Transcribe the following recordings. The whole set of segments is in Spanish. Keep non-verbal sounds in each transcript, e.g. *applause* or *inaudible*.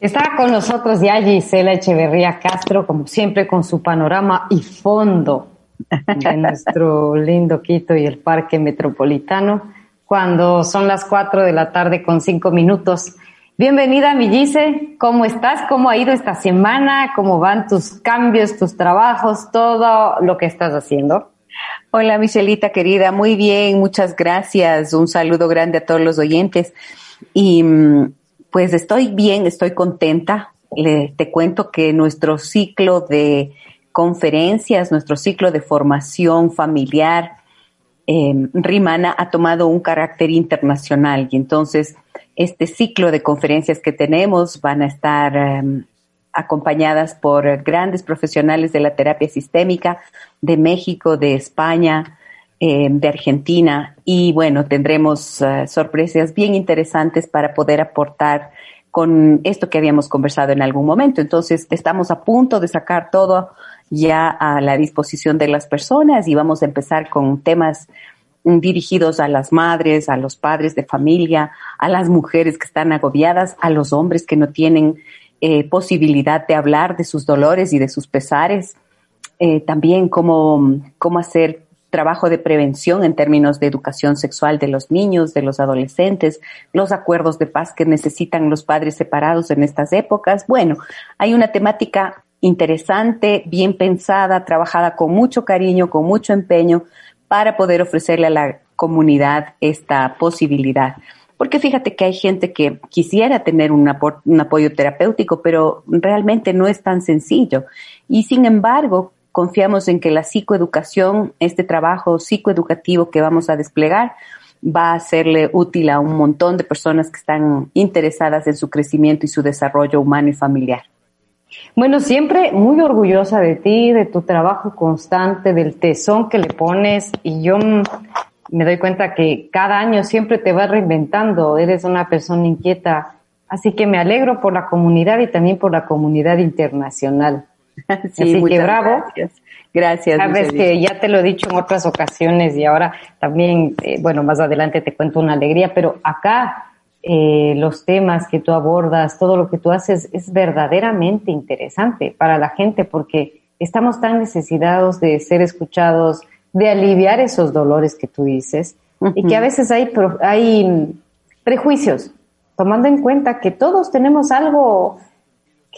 Está con nosotros ya Gisela Echeverría Castro, como siempre, con su panorama y fondo de *laughs* nuestro lindo Quito y el Parque Metropolitano, cuando son las cuatro de la tarde con cinco minutos. Bienvenida, mi Gise. ¿Cómo estás? ¿Cómo ha ido esta semana? ¿Cómo van tus cambios, tus trabajos, todo lo que estás haciendo? Hola, Michelita querida. Muy bien, muchas gracias. Un saludo grande a todos los oyentes. Y mm, pues estoy bien, estoy contenta. Le, te cuento que nuestro ciclo de conferencias, nuestro ciclo de formación familiar, eh, Rimana ha tomado un carácter internacional y entonces este ciclo de conferencias que tenemos van a estar em, acompañadas por grandes profesionales de la terapia sistémica de México, de España, em, de Argentina y bueno, tendremos uh, sorpresas bien interesantes para poder aportar con esto que habíamos conversado en algún momento. Entonces, estamos a punto de sacar todo ya a la disposición de las personas y vamos a empezar con temas dirigidos a las madres, a los padres de familia, a las mujeres que están agobiadas, a los hombres que no tienen eh, posibilidad de hablar de sus dolores y de sus pesares, eh, también cómo, cómo hacer trabajo de prevención en términos de educación sexual de los niños, de los adolescentes, los acuerdos de paz que necesitan los padres separados en estas épocas. Bueno, hay una temática interesante, bien pensada, trabajada con mucho cariño, con mucho empeño, para poder ofrecerle a la comunidad esta posibilidad. Porque fíjate que hay gente que quisiera tener un, apoyo terapéutico, pero realmente no es tan sencillo. Y sin embargo, confiamos en que la psicoeducación, este trabajo psicoeducativo que vamos a desplegar, va a serle útil a un montón de personas que están interesadas en su crecimiento y su desarrollo humano y familiar. Bueno, siempre muy orgullosa de ti, de tu trabajo constante, del tesón que le pones y yo me doy cuenta que cada año siempre te vas reinventando, eres una persona inquieta, así que me alegro por la comunidad y también por la comunidad internacional. *laughs* Sí, así que bravo. Gracias. Gracias. Sabes que ya te lo he dicho en otras ocasiones y ahora también, eh, bueno, más adelante te cuento una alegría, pero acá eh, los temas que tú abordas, todo lo que tú haces es verdaderamente interesante para la gente porque estamos tan necesitados de ser escuchados, de aliviar esos dolores que tú dices y que a veces hay, hay prejuicios, tomando en cuenta que todos tenemos algo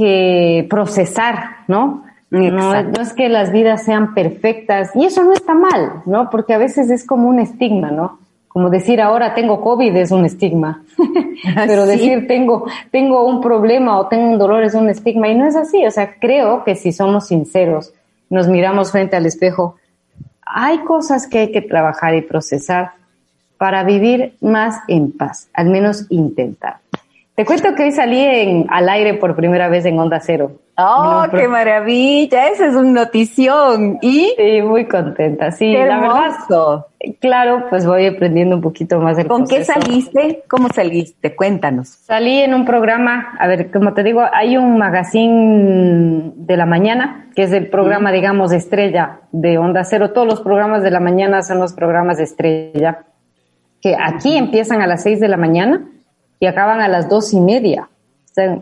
que procesar, ¿no? No, no, es que las vidas sean perfectas y eso no está mal, ¿no? Porque a veces es como un estigma, ¿no? como decir ahora tengo COVID es un estigma, *laughs* pero decir tengo, tengo un problema o tengo un dolor es un estigma y no es así. O sea, creo que si somos sinceros, nos miramos frente al espejo, hay cosas que hay que trabajar y procesar para vivir más en paz, al menos intentar. Te cuento que hoy salí en, al aire por primera vez en Onda Cero. ¡Oh, qué maravilla! Esa es una notición. ¿Y? Sí, muy contenta. Sí, la verdad. Claro, pues voy aprendiendo un poquito más del ¿Con qué saliste? ¿Cómo saliste? Cuéntanos. Salí en un programa, a ver, como te digo, hay un magazine de la mañana, que es el programa, digamos, estrella de Onda Cero. Todos los programas de la mañana son los programas de estrella, que aquí empiezan a las seis de la mañana y acaban a las dos y media. O sea,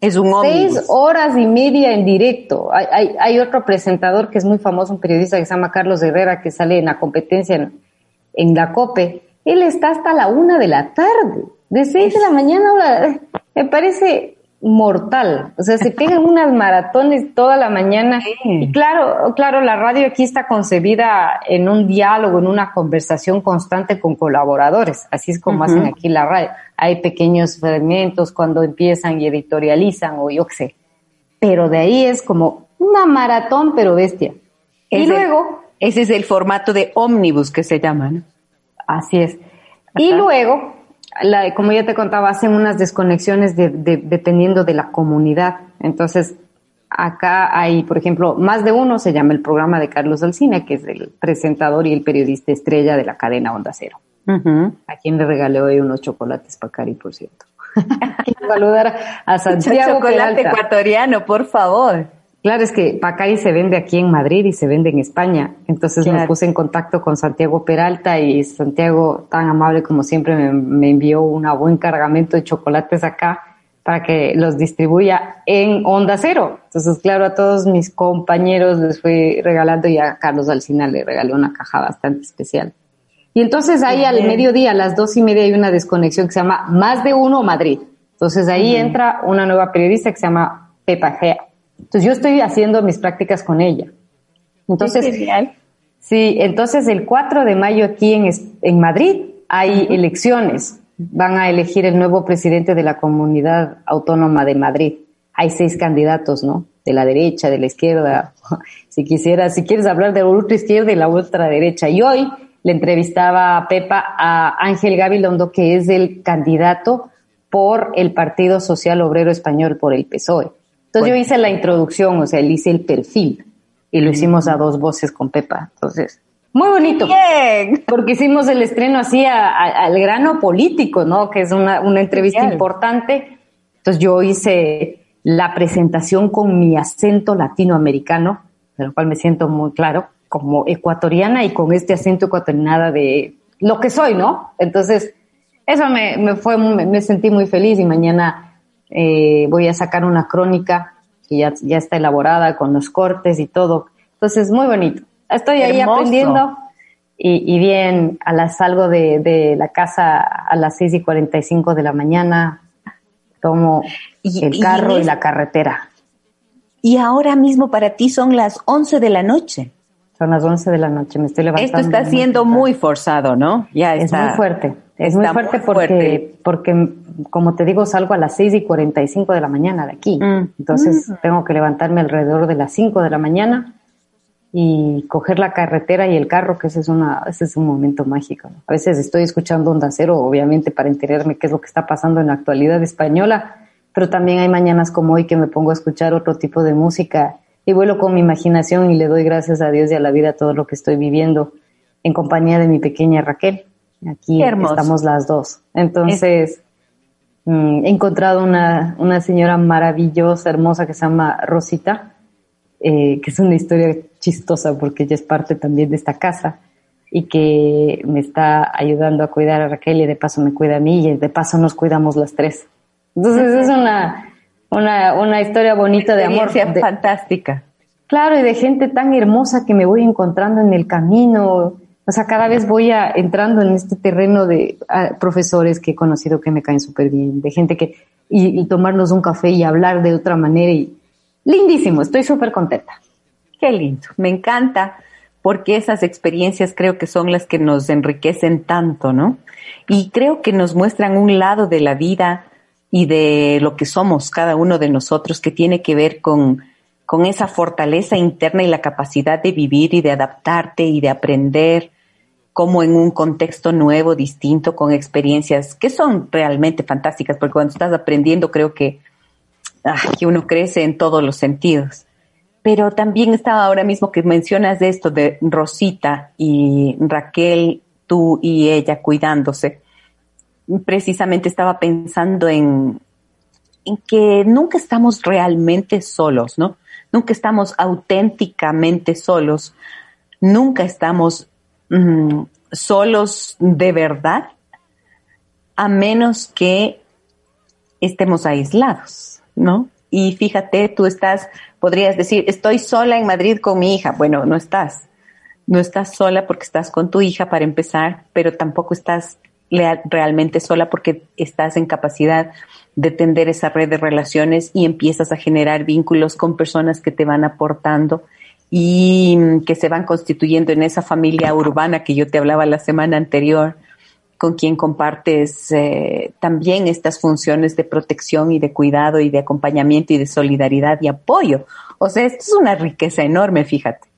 es un Seis horas y media en directo. Hay, hay, hay, otro presentador que es muy famoso, un periodista que se llama Carlos Herrera, que sale en la competencia en, en la COPE. Él está hasta la una de la tarde. De seis de la mañana, me parece mortal. O sea, se pegan unas maratones toda la mañana. Y claro, claro, la radio aquí está concebida en un diálogo, en una conversación constante con colaboradores. Así es como hacen aquí la radio. Hay pequeños fragmentos cuando empiezan y editorializan o yo qué sé. Pero de ahí es como una maratón, pero bestia. y luego... ese es el formato de ómnibus que se llama, ¿no? Así es. Y luego la, como ya te contaba, hacen unas desconexiones de, dependiendo de la comunidad. Entonces, acá hay, por ejemplo, más de uno se llama el programa de Carlos Alcina, que es el presentador y el periodista estrella de la cadena Onda Cero. A quien le regalé hoy unos chocolates para Cari, por cierto. *laughs* Quiero saludar a Santiago. Chocolate ecuatoriano, por favor. Claro, es que Pacari se vende aquí en Madrid y se vende en España. Entonces me puse en contacto con Santiago Peralta y Santiago, tan amable como siempre, me, envió un buen cargamento de chocolates acá para que los distribuya en Onda Cero. Entonces, claro, a todos mis compañeros les fui regalando y a Carlos Alcina le regalé una caja bastante especial. Y entonces ahí al mediodía, a las dos y media, hay una desconexión que se llama Más de Uno Madrid. Entonces ahí entra una nueva periodista que se llama Pepa Gea. Entonces yo estoy haciendo mis prácticas con ella. Entonces, sí, entonces el 4 de mayo aquí en, en Madrid hay elecciones. Van a elegir el nuevo presidente de la comunidad autónoma de Madrid. Hay seis candidatos, ¿no? De la derecha, de la izquierda. *laughs* Si quisieras, si quieres hablar de la ultra izquierda y la ultra derecha. Y hoy le entrevistaba a Pepa a Ángel Gabilondo, que es el candidato por el Partido Social Obrero Español, por el PSOE. Entonces yo hice la introducción, o sea, le hice el perfil y lo hicimos a dos voces con Pepa. Entonces, muy bonito. Bien. Porque hicimos el estreno así al grano político, ¿no? Que es una, una entrevista importante. Entonces yo hice la presentación con mi acento latinoamericano, de lo cual me siento muy claro como ecuatoriana y con este acento ecuatoriana de lo que soy, ¿no? Entonces, eso me, me fue, me, sentí muy feliz y mañana eh, voy a sacar una crónica que ya, ya está elaborada con los cortes y todo. Entonces, muy bonito. Estoy ahí aprendiendo y, y, bien, a las salgo de, de, la casa a las seis y cuarenta y cinco de la mañana, tomo el carro y, y la carretera. Y ahora mismo para ti son las once de la noche. Son las 11 de la noche, me estoy levantando. Esto está siendo muy forzado, ¿no? Ya es muy fuerte. Es muy fuerte porque, porque, como te digo, salgo a las 6 y 45 de la mañana de aquí. Mm. Entonces mm. tengo que levantarme alrededor de las 5 de la mañana y coger la carretera y el carro, que ese es, una, ese es un momento mágico. A veces estoy escuchando Onda Cero, obviamente, para enterarme qué es lo que está pasando en la actualidad española, pero también hay mañanas como hoy que me pongo a escuchar otro tipo de música y vuelo con mi imaginación y le doy gracias a Dios y a la vida todo lo que estoy viviendo en compañía de mi pequeña Raquel. Aquí estamos las dos. Entonces, mm, he encontrado una, una señora maravillosa, hermosa, que se llama Rosita, eh, que es una historia chistosa porque ella es parte también de esta casa y que me está ayudando a cuidar a Raquel y de paso me cuida a mí y de paso nos cuidamos las tres. Entonces es una, una, una historia bonita de amor. fantástica. Claro, y de gente tan hermosa que me voy encontrando en el camino. O sea, cada vez voy a, entrando en este terreno de profesores que he conocido que me caen súper bien, de gente que, y, tomarnos un café y hablar de otra manera. Y, lindísimo, estoy súper contenta. Qué lindo, me encanta porque esas experiencias creo que son las que nos enriquecen tanto, ¿no? Y creo que nos muestran un lado de la vida y de lo que somos cada uno de nosotros que tiene que ver con, con esa fortaleza interna y la capacidad de vivir y de adaptarte y de aprender como en un contexto nuevo, distinto, con experiencias que son realmente fantásticas, porque cuando estás aprendiendo creo que, ah, que uno crece en todos los sentidos. Pero también estaba ahora mismo que mencionas esto de Rosita y Raquel, tú y ella cuidándose precisamente estaba pensando en, en que nunca estamos realmente solos, ¿no? Nunca estamos auténticamente solos, nunca estamos mm, solos de verdad, a menos que estemos aislados, ¿no? Y fíjate, tú estás, podrías decir, estoy sola en Madrid con mi hija. Bueno, no estás. No estás sola porque estás con tu hija para empezar, pero tampoco estás realmente sola porque estás en capacidad de tender esa red de relaciones y empiezas a generar vínculos con personas que te van aportando y que se van constituyendo en esa familia urbana que yo te hablaba la semana anterior, con quien compartes eh, también estas funciones de protección y de cuidado y de acompañamiento y de solidaridad y apoyo. O sea, esto es una riqueza enorme, fíjate.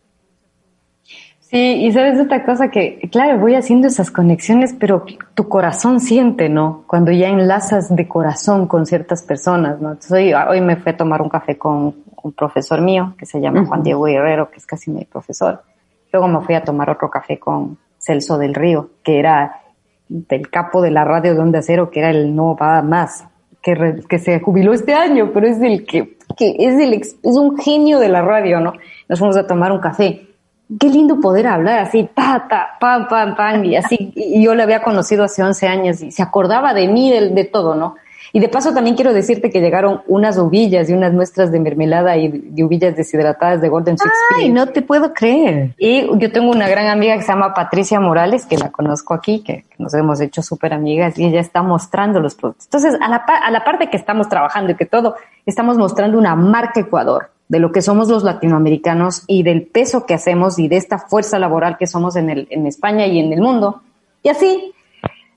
Sí, y sabes otra cosa que, claro, voy haciendo esas conexiones, pero tu corazón siente, ¿no? Cuando ya enlazas de corazón con ciertas personas, ¿no? hoy, hoy me fui a tomar un café con un profesor mío que se llama Juan Diego Guerrero, que es casi mi profesor. Luego me fui a tomar otro café con Celso del Río, que era del capo de la radio de Onda Cero, que era el no va más, que, que se jubiló este año, pero es el que, que es el, es un genio de la radio, ¿no? Nos fuimos a tomar un café qué lindo poder hablar así, ta, ta, pam, pam, pam, y así. Y yo le había conocido hace 11 años y se acordaba de mí, de, de todo, ¿no? Y de paso también quiero decirte que llegaron unas uvillas y unas muestras de mermelada y de uvillas deshidratadas de Golden Sweet Ay, no te puedo creer. Y yo tengo una gran amiga que se llama Patricia Morales, que la conozco aquí, que, nos hemos hecho súper amigas y ella está mostrando los productos. Entonces, a la, a la parte que estamos trabajando y que todo, estamos mostrando una marca Ecuador de lo que somos los latinoamericanos y del peso que hacemos y de esta fuerza laboral que somos en, el, en España y en el mundo. Y así,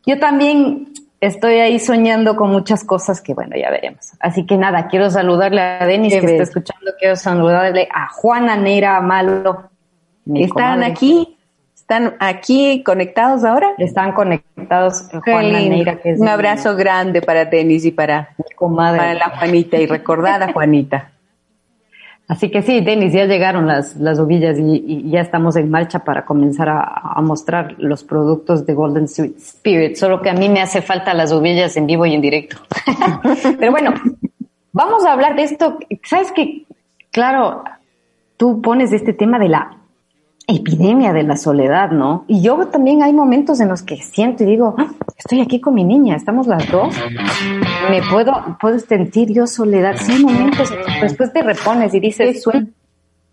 yo también estoy ahí soñando con muchas cosas que, bueno, ya veremos. Así que nada, quiero saludarle a Denis que está escuchando, quiero saludarle a Juana Neira Malo. ¿Están aquí? ¿Están aquí conectados ahora? Están conectados Juana Neira. Que es Un abrazo grande para Denis y para, para la Juanita y recordada Juanita. Así que sí, Denis, ya llegaron las, las ovillas y, ya estamos en marcha para comenzar a, mostrar los productos de Golden Spirit. Solo que a mí me hace falta las ovillas en vivo y en directo. *laughs* Pero bueno, vamos a hablar de esto. Sabes que, claro, tú pones este tema de la epidemia de la soledad, ¿no? Y yo también hay momentos en los que siento y digo, ah, estoy aquí con mi niña, estamos las dos, me puedo, puedo sentir yo soledad. Sí, momentos, después te repones y dices, suena?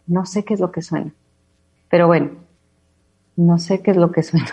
No sé qué es lo que suena, pero bueno, no sé qué es lo que suena.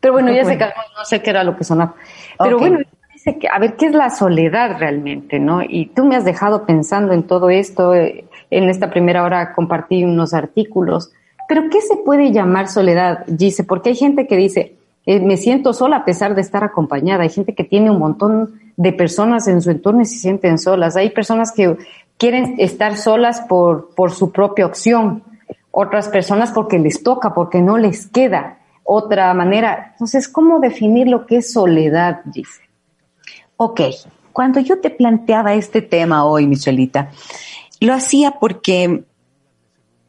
Pero bueno, ya se calmó, no sé qué era lo que sonaba. Pero bueno, dice que, a ver, ¿qué es la soledad realmente, no? Y tú me has dejado pensando en todo esto, eh, en esta primera hora compartí unos artículos pero ¿qué se puede llamar soledad, Gise? Porque hay gente que dice, eh, me siento sola a pesar de estar acompañada. Hay gente que tiene un montón de personas en su entorno y se sienten solas. Hay personas que quieren estar solas por, por su propia opción. Otras personas porque les toca, porque no les queda otra manera. Entonces, ¿cómo definir lo que es soledad, Gise? Ok, cuando yo te planteaba este tema hoy, Michelita, lo hacía porque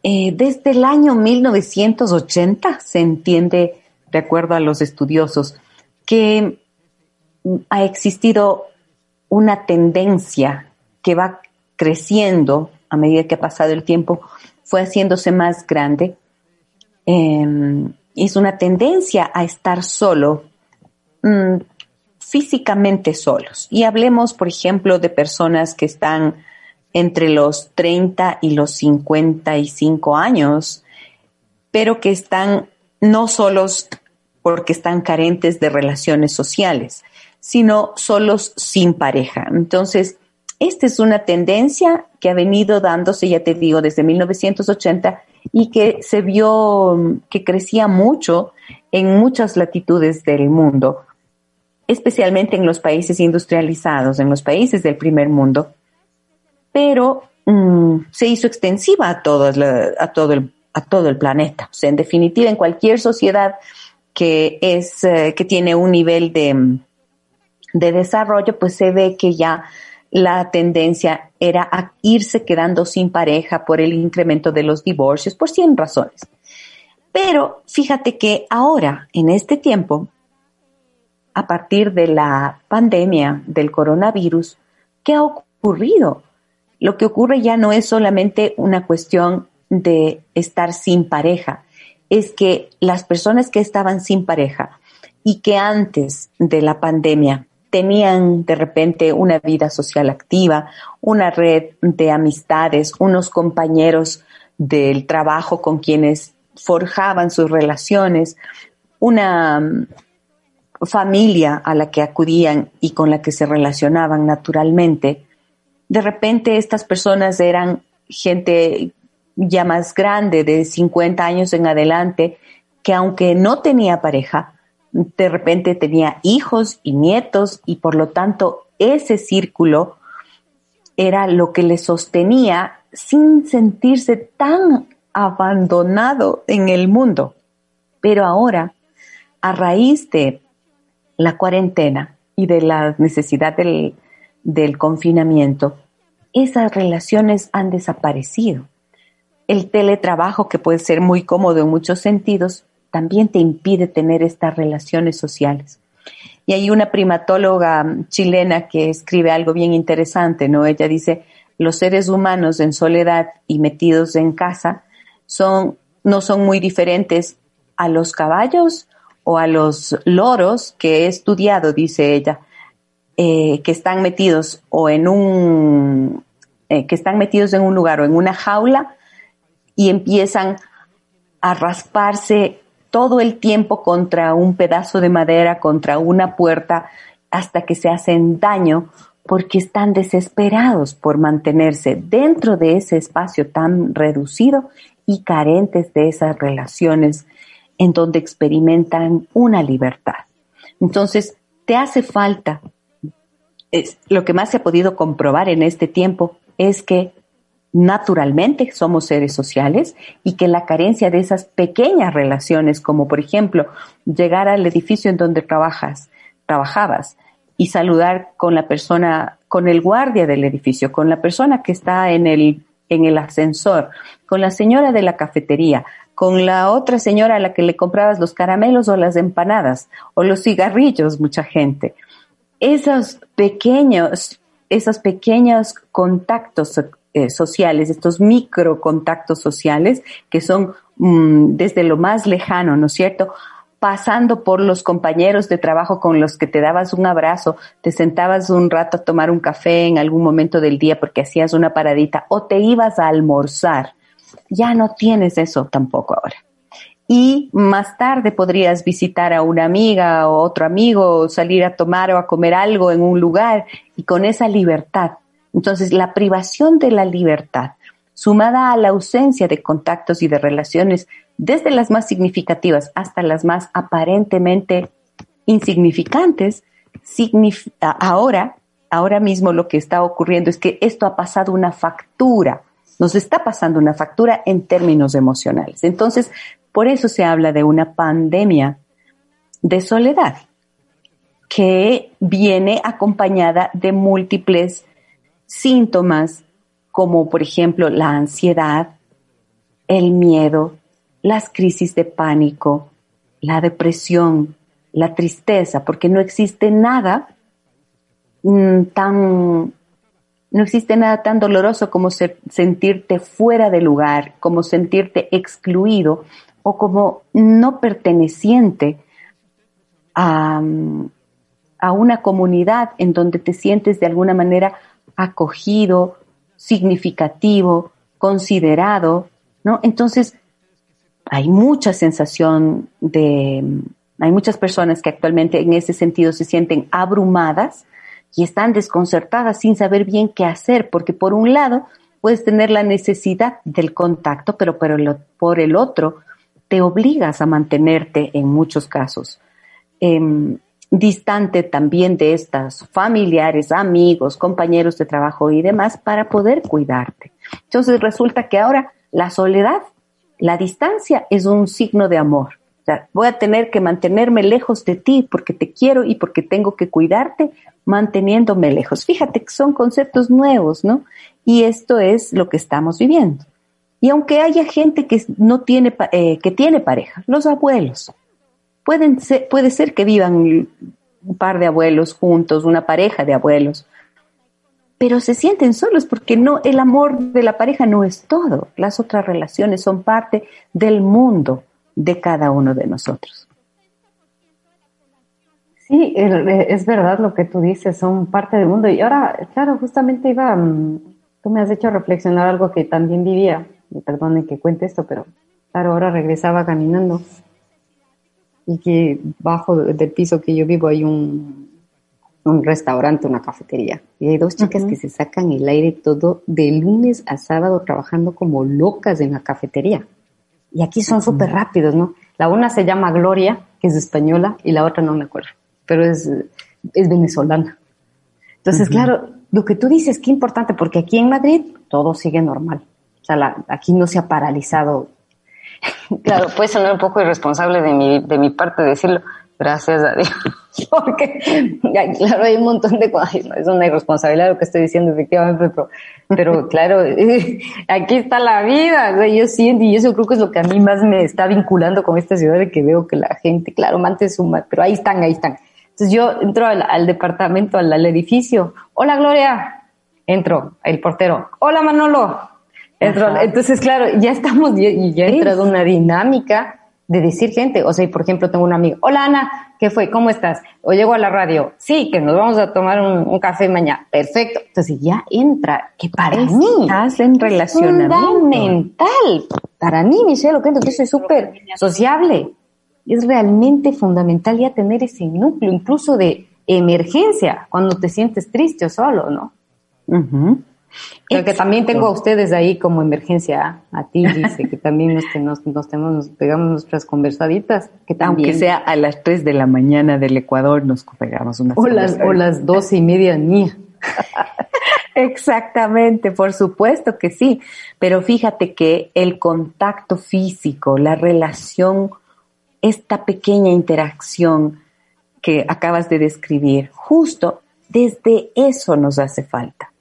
eh, desde el año 1980 se entiende, de acuerdo a los estudiosos, que ha existido una tendencia que va creciendo a medida que ha pasado el tiempo, fue haciéndose más grande. Em, es una tendencia a estar solo, mm, físicamente solos. Y hablemos, por ejemplo, de personas que están entre los 30 y los 55 años, pero que están no solos porque están carentes de relaciones sociales, sino solos sin pareja. Entonces, esta es una tendencia que ha venido dándose, ya te digo, desde 1980 y que se vio que crecía mucho en muchas latitudes del mundo, especialmente en los países industrializados, en los países del primer mundo pero mm, se hizo extensiva a, todo, a, todo el, a todo el planeta. O sea, en definitiva, en cualquier sociedad que, es, eh, que tiene un nivel de, de desarrollo, pues se ve que ya la tendencia era a irse quedando sin pareja por el incremento de los divorcios, por 100 razones. Pero fíjate que ahora, en este tiempo, a partir de la pandemia del coronavirus, ¿qué ha ocurrido? lo que ocurre ya no es solamente una cuestión de estar sin pareja, es que las personas que estaban sin pareja y que antes de la pandemia tenían de repente una vida social activa, una red de amistades, unos compañeros del trabajo con quienes forjaban sus relaciones, una mm, familia a la que acudían y con la que se relacionaban naturalmente, de repente estas personas eran gente ya más grande, de 50 años en adelante, que aunque no tenía pareja, de repente tenía hijos y nietos y por lo tanto ese círculo era lo que le sostenía sin sentirse tan abandonado en el mundo. Pero ahora, a raíz de la cuarentena y de la necesidad del, del confinamiento, esas relaciones han desaparecido. El teletrabajo, que puede ser muy cómodo en muchos sentidos, también te impide tener estas relaciones sociales. Y hay una primatóloga chilena que escribe algo bien interesante, ¿no? Ella dice, los seres humanos en soledad y metidos en casa son, no son muy diferentes a los caballos o a los loros que he estudiado, dice ella. eh, que están metidos o en un, eh, que están metidos en un lugar o en una jaula y empiezan a rasparse todo el tiempo contra un pedazo de madera, contra una puerta, hasta que se hacen daño porque están desesperados por mantenerse dentro de ese espacio tan reducido y carentes de esas relaciones en donde experimentan una libertad. Entonces, te hace falta es, lo que más se ha podido comprobar en este tiempo es que naturalmente somos seres sociales y que la carencia de esas pequeñas relaciones, como por ejemplo llegar al edificio en donde trabajas, trabajabas y saludar con la persona, con el guardia del edificio, con la persona que está en el, en el ascensor, con la señora de la cafetería, con la otra señora a la que le comprabas los caramelos o las empanadas o los cigarrillos, mucha gente. Esos pequeños, esos pequeños contactos eh, sociales, estos micro contactos sociales que son mm, desde lo más lejano, ¿no es cierto? pasando por los compañeros de trabajo con los que te dabas un abrazo, te sentabas un rato a tomar un café en algún momento del día porque hacías una paradita o te ibas a almorzar. Ya no tienes eso tampoco ahora y más tarde podrías visitar a una amiga o otro amigo, salir a tomar o a comer algo en un lugar y con esa libertad. Entonces, la privación de la libertad, sumada a la ausencia de contactos y de relaciones, desde las más significativas hasta las más aparentemente insignificantes, ahora, ahora mismo lo que está ocurriendo es que esto ha pasado una factura, nos está pasando una factura en términos emocionales. Entonces, por eso se habla de una pandemia de soledad que viene acompañada de múltiples síntomas como por ejemplo la ansiedad, el miedo, las crisis de pánico, la depresión, la tristeza, porque no existe nada mm, tan no existe nada tan doloroso como sentirte fuera de lugar, como sentirte excluido o como no perteneciente a, una comunidad en donde te sientes de alguna manera acogido, significativo, considerado, ¿no? Entonces, hay mucha sensación de, hay muchas personas que actualmente en ese sentido se sienten abrumadas y están desconcertadas sin saber bien qué hacer, porque por un lado puedes tener la necesidad del contacto, pero por el otro te obligas a mantenerte en muchos casos em, distante también de estas familiares, amigos, compañeros de trabajo y demás para poder cuidarte. Entonces resulta que ahora la soledad, la distancia es un signo de amor. Voy a tener que mantenerme lejos de ti porque te quiero y porque tengo que cuidarte manteniéndome lejos. Fíjate que son conceptos nuevos, ¿no? Y esto es lo que estamos viviendo. Y aunque haya gente que no tiene, eh, que tiene pareja, los abuelos, pueden ser, puede ser que vivan un par de abuelos juntos, una pareja de abuelos, pero se sienten solos porque no, el amor de la pareja no es todo. Las otras relaciones son parte del mundo de cada uno de nosotros. Sí, es verdad lo que tú dices, son parte del mundo. Y ahora, claro, justamente iba, mm, tú me has hecho reflexionar algo que también vivía perdone que cuente esto, pero claro, ahora regresaba caminando y que bajo del piso que yo vivo hay un, un restaurante, una cafetería. Y hay dos chicas que se sacan el aire todo de lunes a sábado trabajando como locas en la cafetería. Y aquí son súper rápidos, ¿no? La una se llama Gloria, que es española, y la otra no me acuerdo, pero es, es venezolana. Entonces, claro, lo que tú dices, qué importante, porque aquí en Madrid todo sigue normal. O sea, aquí no se ha paralizado. Claro, puede sonar un poco irresponsable de mi, de mi parte decirlo, gracias a Dios, *laughs* porque claro, hay un montón de cosas, es una irresponsabilidad lo que estoy diciendo efectivamente, pero, pero claro, *laughs* aquí está la vida, yo siento, y eso creo que es lo que a mí más me está vinculando con esta ciudad, de que veo que la gente, claro, mantes suma, pero ahí están, ahí están. Entonces yo entro al, departamento, al, al edificio, hola Gloria, entro, el portero, hola Manolo, entonces, claro, ya estamos, y ya ha entrado una dinámica de decir gente, o sea, por ejemplo, tengo un amigo, hola Ana, ¿qué fue? ¿Cómo estás? O llego a la radio, sí, que nos vamos a tomar un, café mañana, perfecto. Entonces ya entra, que para mí estás en relacionamiento. fundamental, para mí, Michelle, que yo soy súper sociable, es realmente fundamental ya tener ese núcleo, incluso de emergencia, cuando te sientes triste o solo, ¿no? Que también tengo a ustedes ahí como emergencia, a ti dice que también nos, nos, tenemos, pegamos nuestras conversaditas, que también. Aunque sea a las 3 de la mañana del Ecuador nos pegamos unas O las, o las doce y media mía. *laughs* Exactamente, por supuesto que sí, pero fíjate que el contacto físico, la relación, esta pequeña interacción que acabas de describir, justo desde eso nos hace falta.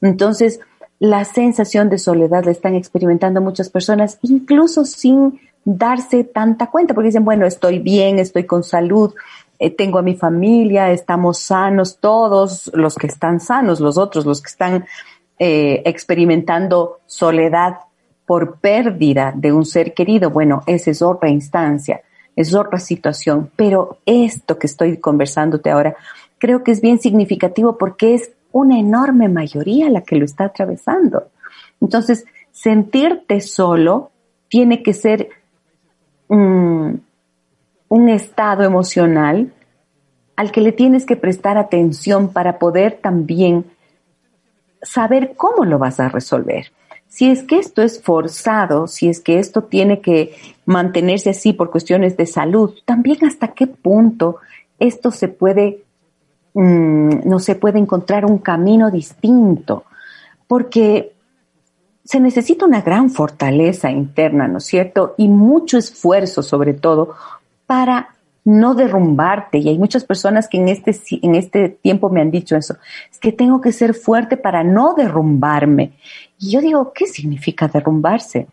Entonces, la sensación de soledad la están experimentando muchas personas, incluso sin darse tanta cuenta, porque dicen, bueno, estoy bien, estoy con salud, eh, tengo a mi familia, estamos sanos, todos los que están sanos, los otros, los que están eh, experimentando soledad por pérdida de un ser querido, bueno, esa es otra instancia, es otra situación, pero esto que estoy conversándote ahora, creo que es bien significativo porque es una enorme mayoría la que lo está atravesando. Entonces, sentirte solo tiene que ser un estado emocional al que le tienes que prestar atención para poder también saber cómo lo vas a resolver. Si es que esto es forzado, si es que esto tiene que mantenerse así por cuestiones de salud, también hasta qué punto esto se puede Mm, no se puede encontrar un camino distinto, porque se necesita una gran fortaleza interna, ¿no es cierto? Y mucho esfuerzo, sobre todo, para no derrumbarte. Y hay muchas personas que en este, en este tiempo me han dicho eso. Es que tengo que ser fuerte para no derrumbarme. Y yo digo, ¿qué significa derrumbarse?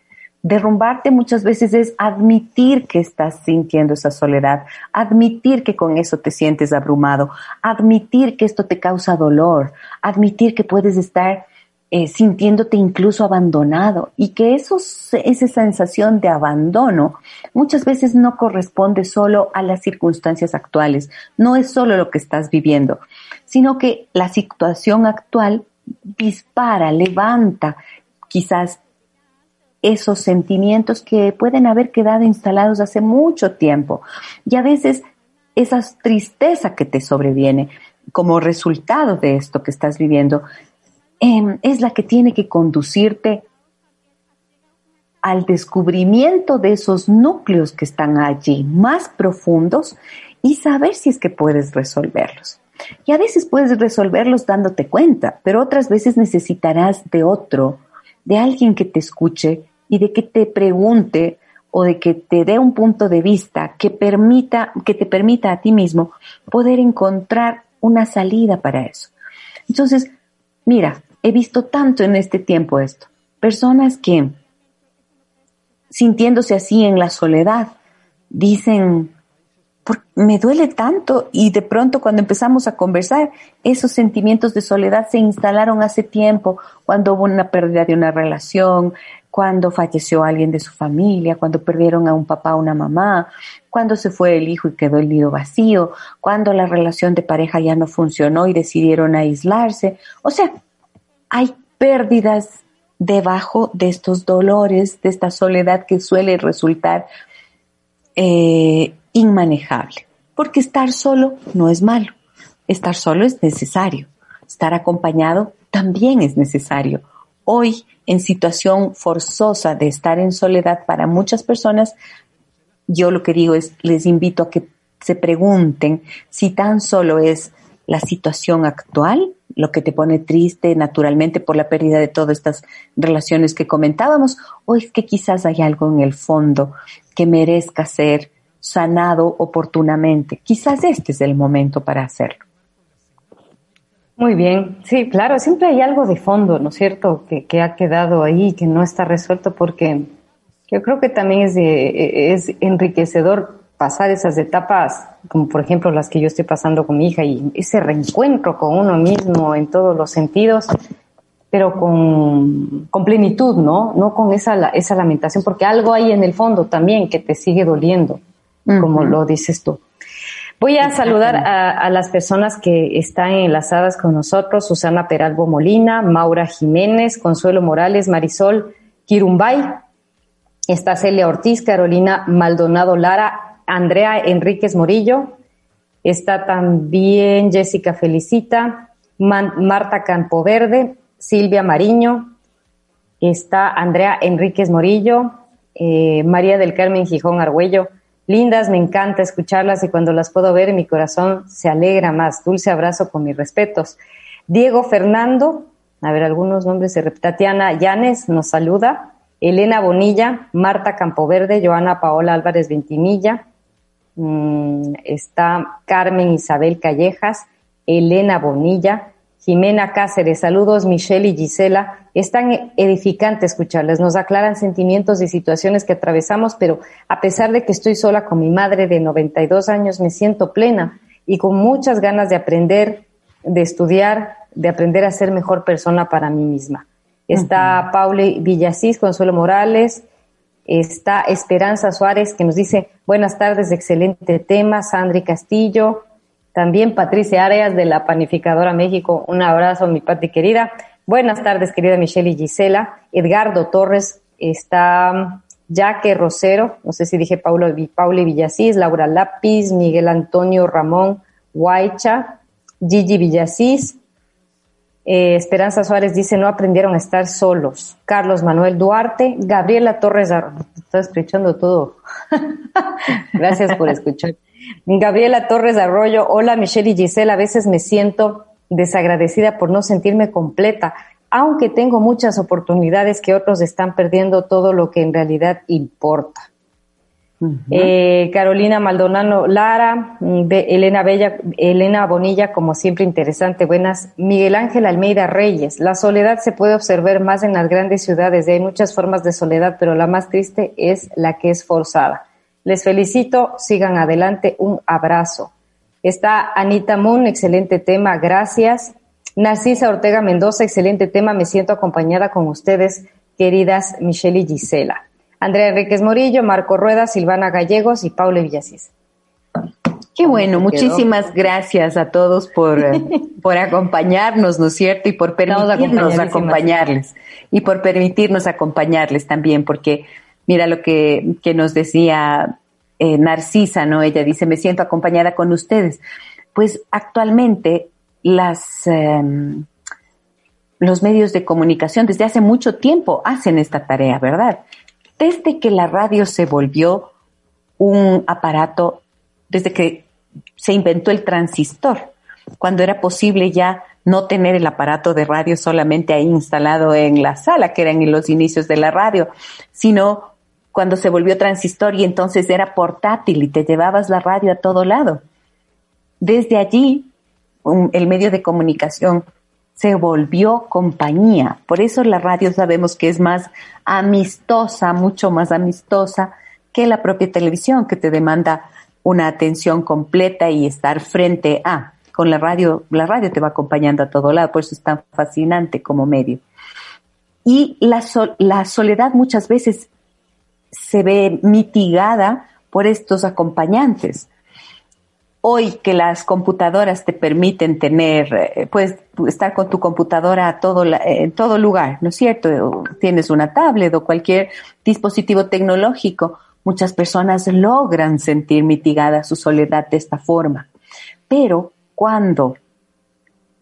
Derrumbarte muchas veces es admitir que estás sintiendo esa soledad, admitir que con eso te sientes abrumado, admitir que esto te causa dolor, admitir que puedes estar eh, sintiéndote incluso abandonado y que eso, esa sensación de abandono muchas veces no corresponde solo a las circunstancias actuales, no es solo lo que estás viviendo, sino que la situación actual dispara, levanta quizás esos sentimientos que pueden haber quedado instalados hace mucho tiempo. Y a veces esa tristeza que te sobreviene como resultado de esto que estás viviendo em, es la que tiene que conducirte al descubrimiento de esos núcleos que están allí más profundos y saber si es que puedes resolverlos. Y a veces puedes resolverlos dándote cuenta, pero otras veces necesitarás de otro de alguien que te escuche y de que te pregunte o de que te dé un punto de vista que permita, que te permita a ti mismo poder encontrar una salida para eso. Entonces, mira, he visto tanto en este tiempo esto. Personas que, sintiéndose así en la soledad, dicen, me duele tanto y de pronto cuando empezamos a conversar, esos sentimientos de soledad se instalaron hace tiempo, cuando hubo una pérdida de una relación, cuando falleció alguien de su familia, cuando perdieron a un papá o una mamá, cuando se fue el hijo y quedó el nido vacío, cuando la relación de pareja ya no funcionó y decidieron aislarse. O sea, hay pérdidas debajo de estos dolores, de esta soledad que suele resultar eh, inmanejable. Porque estar solo no es malo. Estar solo es necesario. Estar acompañado también es necesario. Hoy, en situación forzosa de estar en soledad para muchas personas, yo lo que digo es, les invito a que se pregunten si tan solo es la situación actual, lo que te pone triste naturalmente por la pérdida de todas estas relaciones que comentábamos, o es que quizás hay algo en el fondo que merezca ser sanado oportunamente. Quizás este es el momento para hacerlo. Muy bien, sí, claro, siempre hay algo de fondo, ¿no es cierto?, que, ha quedado ahí, que no está resuelto, porque yo creo que también es, es enriquecedor pasar esas etapas, como por ejemplo las que yo estoy pasando con mi hija, y ese reencuentro con uno mismo en todos los sentidos, pero con, con plenitud, ¿no? No con esa, esa lamentación, porque algo hay en el fondo también que te sigue doliendo, como lo dices tú. Voy a saludar a, las personas que están enlazadas con nosotros, Susana Peralbo Molina, Maura Jiménez, Consuelo Morales, Marisol Kirumbay, está Celia Ortiz, Carolina Maldonado Lara, Andrea Enríquez Morillo, está también Jessica Felicita, Marta Campoverde, Silvia Mariño, está Andrea Enríquez Morillo, eh, María del Carmen Gijón Argüello, Lindas, me encanta escucharlas y cuando las puedo ver mi corazón se alegra más. Dulce abrazo con mis respetos. Diego Fernando, a ver algunos nombres de Tatiana Llanes nos saluda. Elena Bonilla, Marta Campoverde, Joana Paola Álvarez Ventimilla, mm, está Carmen Isabel Callejas, Elena Bonilla, Jimena Cáceres, saludos Michelle y Gisela. Es tan edificante escucharles, nos aclaran sentimientos y situaciones que atravesamos, pero a pesar de que estoy sola con mi madre de 92 años, me siento plena y con muchas ganas de aprender, de estudiar, de aprender a ser mejor persona para mí misma. Está Paule Villasís, Consuelo Morales, está Esperanza Suárez que nos dice buenas tardes, excelente tema, Sandri Castillo, también Patricia Arias de la Panificadora México. Un abrazo, mi Pati querida. Buenas tardes, querida Michelle y Gisela. Edgardo Torres está Jaque Rosero, no sé si dije Paulo, Pauli Villasís, Laura Lápiz, Miguel Antonio Ramón Guaycha, Gigi Villasís. Eh, Esperanza Suárez dice, no aprendieron a estar solos. Carlos Manuel Duarte, Gabriela Torres, estás escuchando todo. *laughs* Gracias por escuchar. Gabriela Torres Arroyo, hola Michelle y Giselle, a veces me siento desagradecida por no sentirme completa, aunque tengo muchas oportunidades que otros están perdiendo todo lo que en realidad importa. Eh, Carolina Maldonado Lara, mm, Elena Bella, Elena Bonilla, como siempre interesante, buenas. Miguel Ángel Almeida Reyes, la soledad se puede observar más en las grandes ciudades y hay muchas formas de soledad, pero la más triste es la que es forzada. Les felicito, sigan adelante, un abrazo. Está Anita Moon, excelente tema, gracias. Narcisa Ortega Mendoza, excelente tema, me siento acompañada con ustedes, queridas Michelle y Gisela. Andrea Enríquez Morillo, Marco Rueda, Silvana Gallegos y Paula Villasís. Qué bueno, muchísimas gracias a todos por, eh, *laughs* por acompañarnos, ¿no es cierto? Y por permitirnos acompañarles. Y por permitirnos acompañarles también, porque Mira lo que, que nos decía eh, Narcisa, ¿no? Ella dice, me siento acompañada con ustedes. Pues actualmente las, em, los medios de comunicación desde hace mucho tiempo hacen esta tarea, ¿verdad? Desde que la radio se volvió un aparato, desde que se inventó el transistor, cuando era posible ya no tener el aparato de radio solamente ahí instalado en la sala, que eran los inicios de la radio, sino cuando se volvió transistor y entonces era portátil y te llevabas la radio a todo lado. Desde allí, el medio de comunicación se volvió compañía. Por eso la radio sabemos que es más amistosa, mucho más amistosa que la propia televisión, que te demanda una atención completa y estar frente a. Con la radio, la radio te va acompañando a todo lado, por eso es tan fascinante como medio. Y la, la soledad muchas veces se ve mitigada por estos acompañantes. Hoy que las computadoras te permiten tener, eh, puedes estar con tu computadora todo en todo lugar, ¿no es cierto? Tienes una tablet o cualquier dispositivo tecnológico. Muchas personas logran sentir mitigada su soledad de esta forma. Pero cuando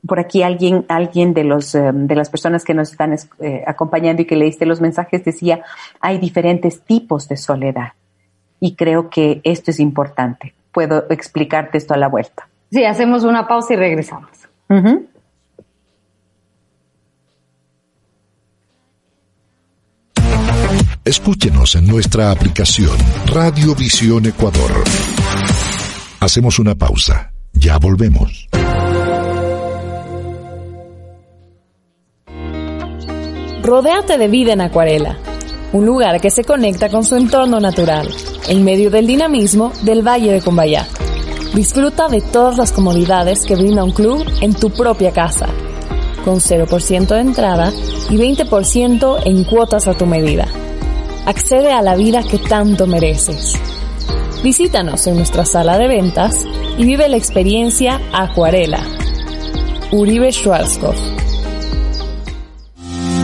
por aquí alguien, alguien de los, eh, de las personas que nos están eh, acompañando y que leíste los mensajes decía, hay diferentes tipos de soledad. Y creo que esto es importante. Puedo explicarte esto a la vuelta. Sí, hacemos una pausa y regresamos. Escúchenos en nuestra aplicación Radio Visión Ecuador. Hacemos una pausa. Ya volvemos. Rodéate de vida en acuarela, un lugar que se conecta con su entorno natural, en medio del dinamismo del Valle de Cumbayá. Disfruta de todas las comodidades que brinda un club en tu propia casa. con 0% de entrada y 20% en cuotas a tu medida. Accede a la vida que tanto mereces. Visítanos en nuestra sala de ventas y vive la experiencia Acuarela. Uribe Schwarzkopf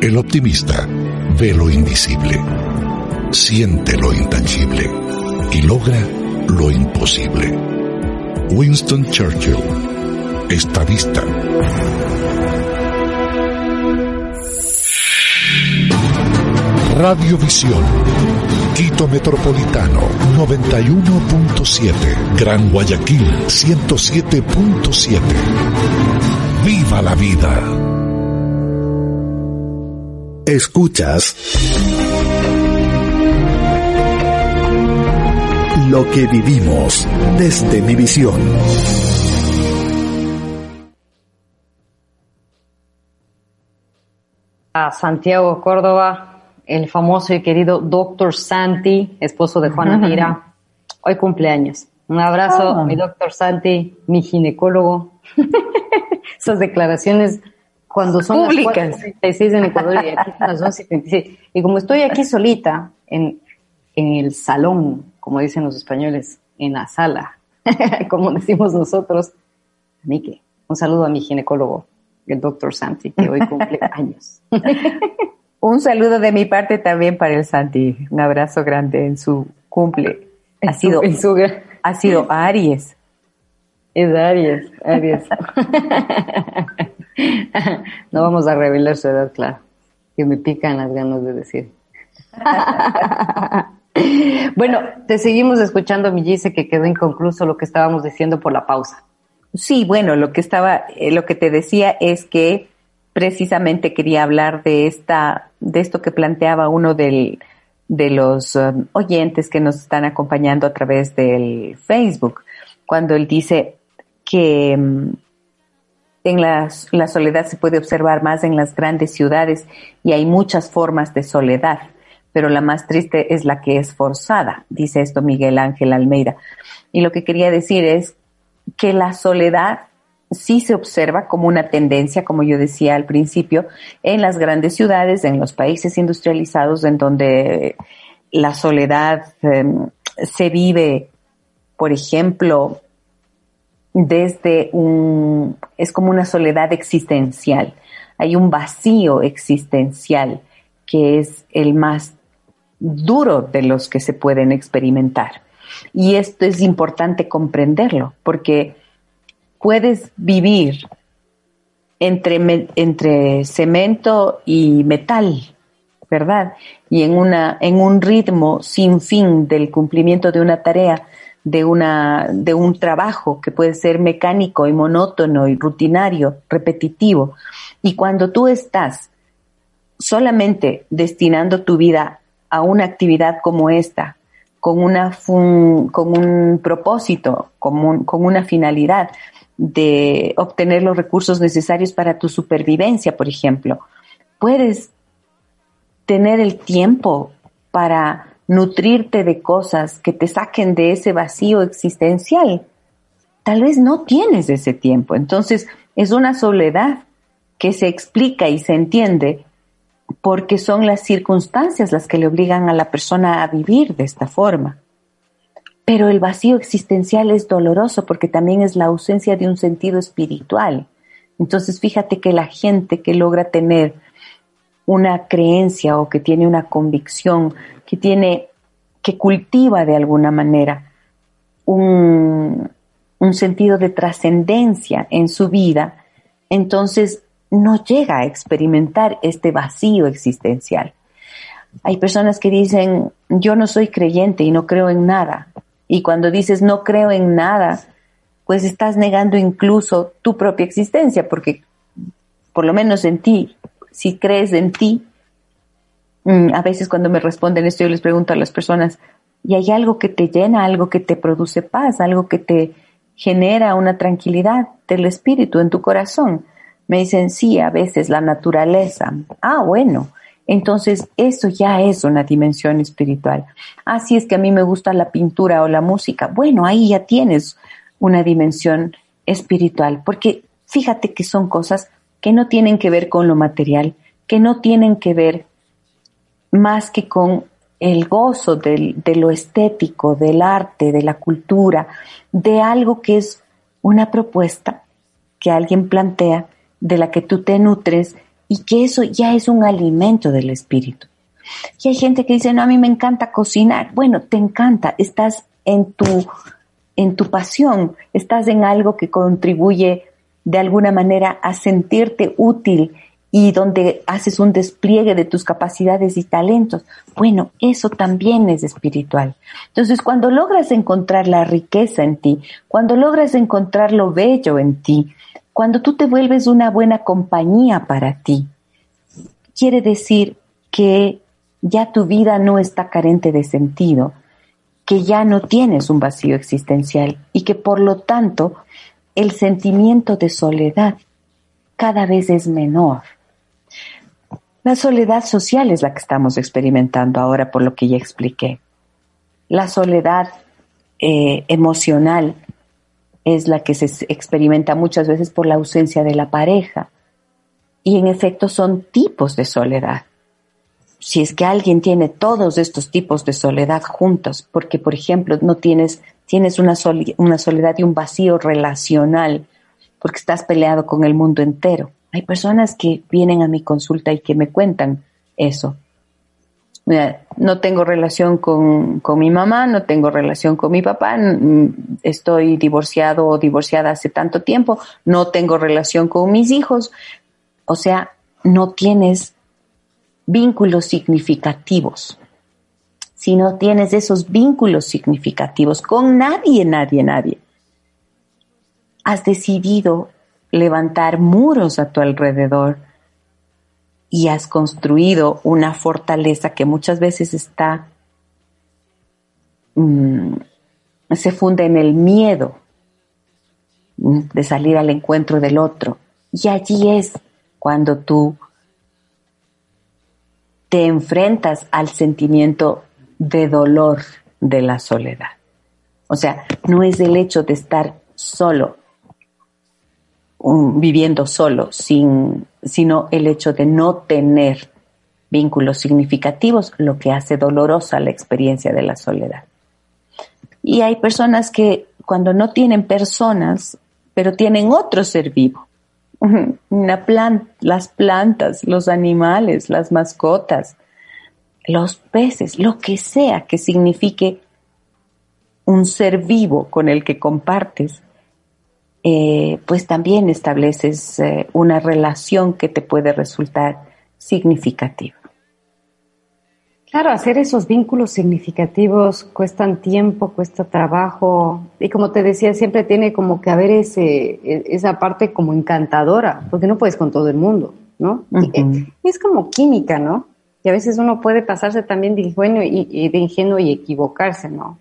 El optimista ve lo invisible, siente lo intangible y logra lo imposible. Winston Churchill, estadista. Radiovisión. Quito Metropolitano 91.7. Gran Guayaquil 107.7. ¡Viva la vida! Escuchas lo que vivimos desde mi visión. A Santiago Córdoba, el famoso y querido Doctor Santi, esposo de Juana Mira, hoy cumpleaños. Un abrazo, ah. mi Doctor Santi, mi ginecólogo. *laughs* Esas declaraciones cuando son Públicas. las en Ecuador y aquí son las Y como estoy aquí solita en, en el salón, como dicen los españoles, en la sala, *laughs* como decimos nosotros, a mí que un saludo a mi ginecólogo, el doctor Santi, que hoy cumple *laughs* años. un saludo de mi parte también para el Santi. Un abrazo grande en su cumple. Ha sido, ha sido Aries. Es Aries, Aries. *laughs* *laughs* no vamos a revelar su edad, claro, que me pican las ganas de decir. *laughs* bueno, te seguimos escuchando, mi dice que quedó inconcluso lo que estábamos diciendo por la pausa. Sí, bueno, lo que estaba, eh, lo que te decía es que precisamente quería hablar de esta, de esto que planteaba uno de los um, oyentes que nos están acompañando a través del Facebook, cuando él dice que um, en la, soledad se puede observar más en las grandes ciudades y hay muchas formas de soledad, pero la más triste es la que es forzada, dice esto Miguel Ángel Almeida. Y lo que quería decir es que la soledad sí se observa como una tendencia, como yo decía al principio, en las grandes ciudades, en los países industrializados, en donde la soledad em, se vive, por ejemplo, desde un, es como una soledad existencial. Hay un vacío existencial que es el más duro de los que se pueden experimentar. Y esto es importante comprenderlo, porque puedes vivir entre, entre cemento y metal, ¿verdad? Y en, una, en un ritmo sin fin del cumplimiento de una tarea, de, una, de un trabajo que puede ser mecánico y monótono y rutinario, repetitivo. Y cuando tú estás solamente destinando tu vida a una actividad como esta, con, una con un propósito, con, con una finalidad de obtener los recursos necesarios para tu supervivencia, por ejemplo, puedes tener el tiempo para nutrirte de cosas que te saquen de ese vacío existencial. Tal vez no tienes ese tiempo. Entonces es una soledad que se explica y se entiende porque son las circunstancias las que le obligan a la persona a vivir de esta forma. Pero el vacío existencial es doloroso porque también es la ausencia de un sentido espiritual. Entonces fíjate que la gente que logra tener una creencia o que tiene una convicción que tiene, que cultiva de alguna manera un, un sentido de trascendencia en su vida, entonces no llega a experimentar este vacío existencial. Hay personas que dicen, yo no soy creyente y no creo en nada. Y cuando dices no creo en nada, pues estás negando incluso tu propia existencia, porque por lo menos en ti, si crees en ti, mm, a veces cuando me responden esto yo les pregunto a las personas, ¿y hay algo que te llena, algo que te produce paz, algo que te genera una tranquilidad del espíritu en tu corazón? Me dicen, sí, a veces la naturaleza. Ah, bueno, entonces, eso ya es una dimensión espiritual. Así es que a mí me gusta la pintura o la música. Bueno, ahí ya tienes una dimensión espiritual, porque fíjate que son cosas que no tienen que ver con lo material, que no tienen que ver más que con el gozo de lo estético, del arte, de la cultura, de algo que es una propuesta que alguien plantea, de la que tú te nutres y que eso ya es un alimento del espíritu. Y hay gente que dice, no, a mí me encanta cocinar. Bueno, te encanta, estás en tu, en tu pasión, estás en algo que contribuye de alguna manera a sentirte útil y donde haces un despliegue de tus capacidades y talentos. Bueno, eso también es espiritual. Entonces, cuando logras encontrar la riqueza en ti, cuando logras encontrar lo bello en ti, cuando tú te vuelves una buena compañía para ti, quiere decir que ya tu vida no está carente de sentido, que ya no tienes un vacío existencial y que por lo tanto el sentimiento de soledad cada vez es menor. La soledad social es la que estamos experimentando ahora por lo que ya expliqué. La soledad eh, emocional es la que se experimenta muchas veces por la ausencia de la pareja. Y en efecto son tipos de soledad. Si es que alguien tiene todos estos tipos de soledad juntos, porque por ejemplo no tienes, tienes una, soledad y un vacío relacional, porque estás peleado con el mundo entero. Hay personas que vienen a mi consulta y que me cuentan eso no tengo relación con, mi mamá, no tengo relación con mi papá, estoy divorciado o divorciada hace tanto tiempo, no tengo relación con mis hijos. O sea, no tienes vínculos significativos. Si no tienes esos vínculos significativos con nadie, nadie, nadie, has decidido levantar muros a tu alrededor y has construido una fortaleza que muchas veces está, mm, se funde en el miedo mm, de salir al encuentro del otro. Y allí es cuando tú te enfrentas al sentimiento de dolor de la soledad. O sea, no es el hecho de estar solo, viviendo solo, sin, sino el hecho de no tener vínculos significativos, lo que hace dolorosa la experiencia de la soledad. Y hay personas que cuando no tienen personas, pero tienen otro ser vivo, *laughs* una las plantas, los animales, las mascotas, los peces, lo que sea que signifique un ser vivo con el que compartes, eh, pues también estableces eh, una relación que te puede resultar significativa. Claro, hacer esos vínculos significativos cuestan tiempo, cuesta trabajo y como te decía, siempre tiene como que haber ese, e, esa parte como encantadora, porque no puedes con todo el mundo, ¿no? Es como química, ¿no? Y a veces uno puede pasarse también de ingenuo y, de ingenuo y equivocarse, ¿no?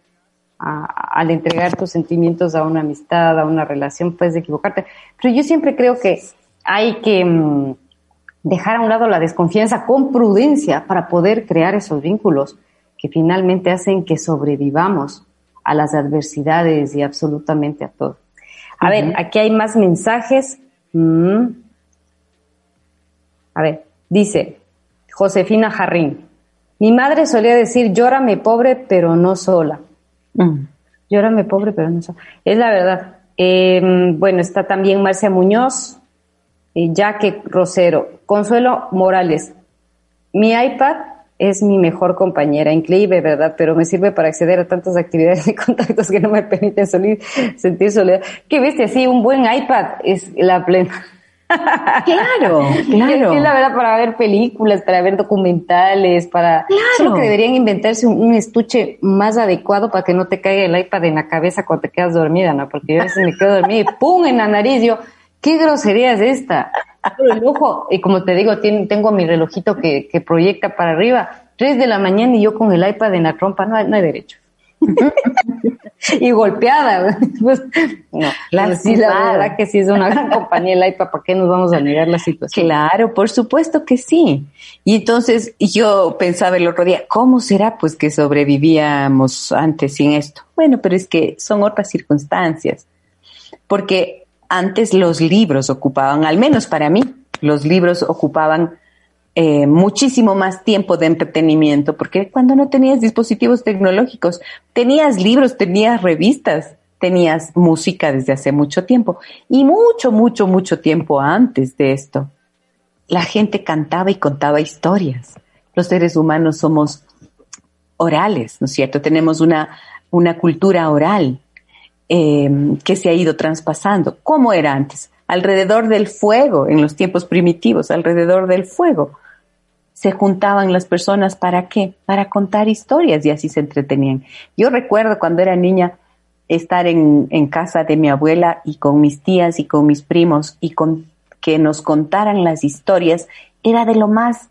al entregar tus sentimientos a una amistad, a una relación, puedes equivocarte. Pero yo siempre creo que hay que mm, dejar a un lado la desconfianza con prudencia para poder crear esos vínculos que finalmente hacen que sobrevivamos a las adversidades y absolutamente a todo. A ver, aquí hay más mensajes. Mm. A ver, dice Josefina Jarrín. Mi madre solía decir, llórame pobre, pero no sola. Mm. Llórame pobre, pero no Es la verdad. Em, bueno, está también Marcia Muñoz, eh, Jaque Rosero, Consuelo Morales. Mi iPad es mi mejor compañera, increíble, ¿verdad? Pero me sirve para acceder a tantas actividades y *laughs* contactos que no me permiten sentir soledad. ¿Qué viste? Así, un buen iPad es la plena. Claro, *laughs* claro. Es, la verdad para ver películas, para ver documentales, para... Claro. Solo que deberían inventarse un, un, estuche más adecuado para que no te caiga el iPad en la cabeza cuando te quedas dormida, ¿no? Porque yo a veces me quedo dormida y *laughs* ¡pum! en la nariz, yo, ¿qué grosería es esta? el ojo, y como te digo, tengo mi relojito que, que proyecta para arriba, 3 de la mañana y yo con el iPad en la trompa, no, no hay derecho. *laughs* y golpeada. Pues, no, la, sí, la verdad que sí es una gran compañía el ¿para qué nos vamos a negar la situación? Claro, por supuesto que sí. Y entonces yo pensaba el otro día, ¿cómo será pues que sobrevivíamos antes sin esto? Bueno, pero es que son otras circunstancias. Porque antes los libros ocupaban, al menos para mí, los libros ocupaban eh, muchísimo más tiempo de entretenimiento, porque cuando no tenías dispositivos tecnológicos, tenías libros, tenías revistas, tenías música desde hace mucho tiempo y mucho, mucho, mucho tiempo antes de esto. La gente cantaba y contaba historias. Los seres humanos somos orales, ¿no es cierto? Tenemos una, una cultura oral eh, que se ha ido traspasando. ¿Cómo era antes? Alrededor del fuego, en los tiempos primitivos, alrededor del fuego se juntaban las personas para qué? Para contar historias y así se entretenían. Yo recuerdo cuando era niña estar en, en, casa de mi abuela y con mis tías y con mis primos y con que nos contaran las historias era de lo más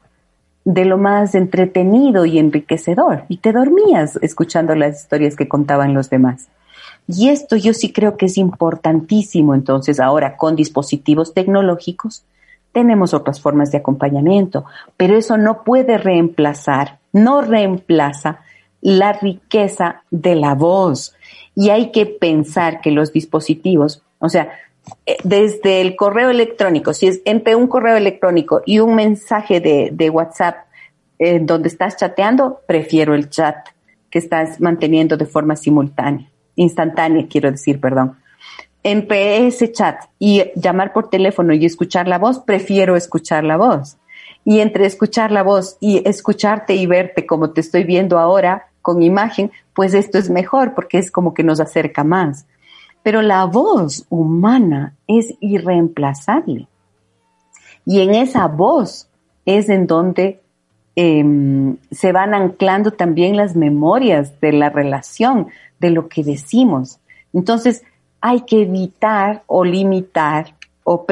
de lo más entretenido y enriquecedor y te dormías escuchando las historias que contaban los demás. Y esto yo sí creo que es importantísimo entonces ahora con dispositivos tecnológicos tenemos otras formas de acompañamiento, pero eso no puede reemplazar, no reemplaza la riqueza de la voz. Y hay que pensar que los dispositivos, o sea, eh, desde el correo electrónico, si es entre un correo electrónico y un mensaje de, de WhatsApp eh, donde estás chateando, prefiero el chat que estás manteniendo de forma simultánea, instantánea, quiero decir, perdón entre ese chat y llamar por teléfono y escuchar la voz, prefiero escuchar la voz. Y entre escuchar la voz y escucharte y verte como te estoy viendo ahora con imagen, pues esto es mejor porque es como que nos acerca más. Pero la voz humana es irreemplazable. Y en esa voz es en donde eh, se van anclando también las memorias de la relación, de lo que decimos. Entonces, hay que evitar o limitar o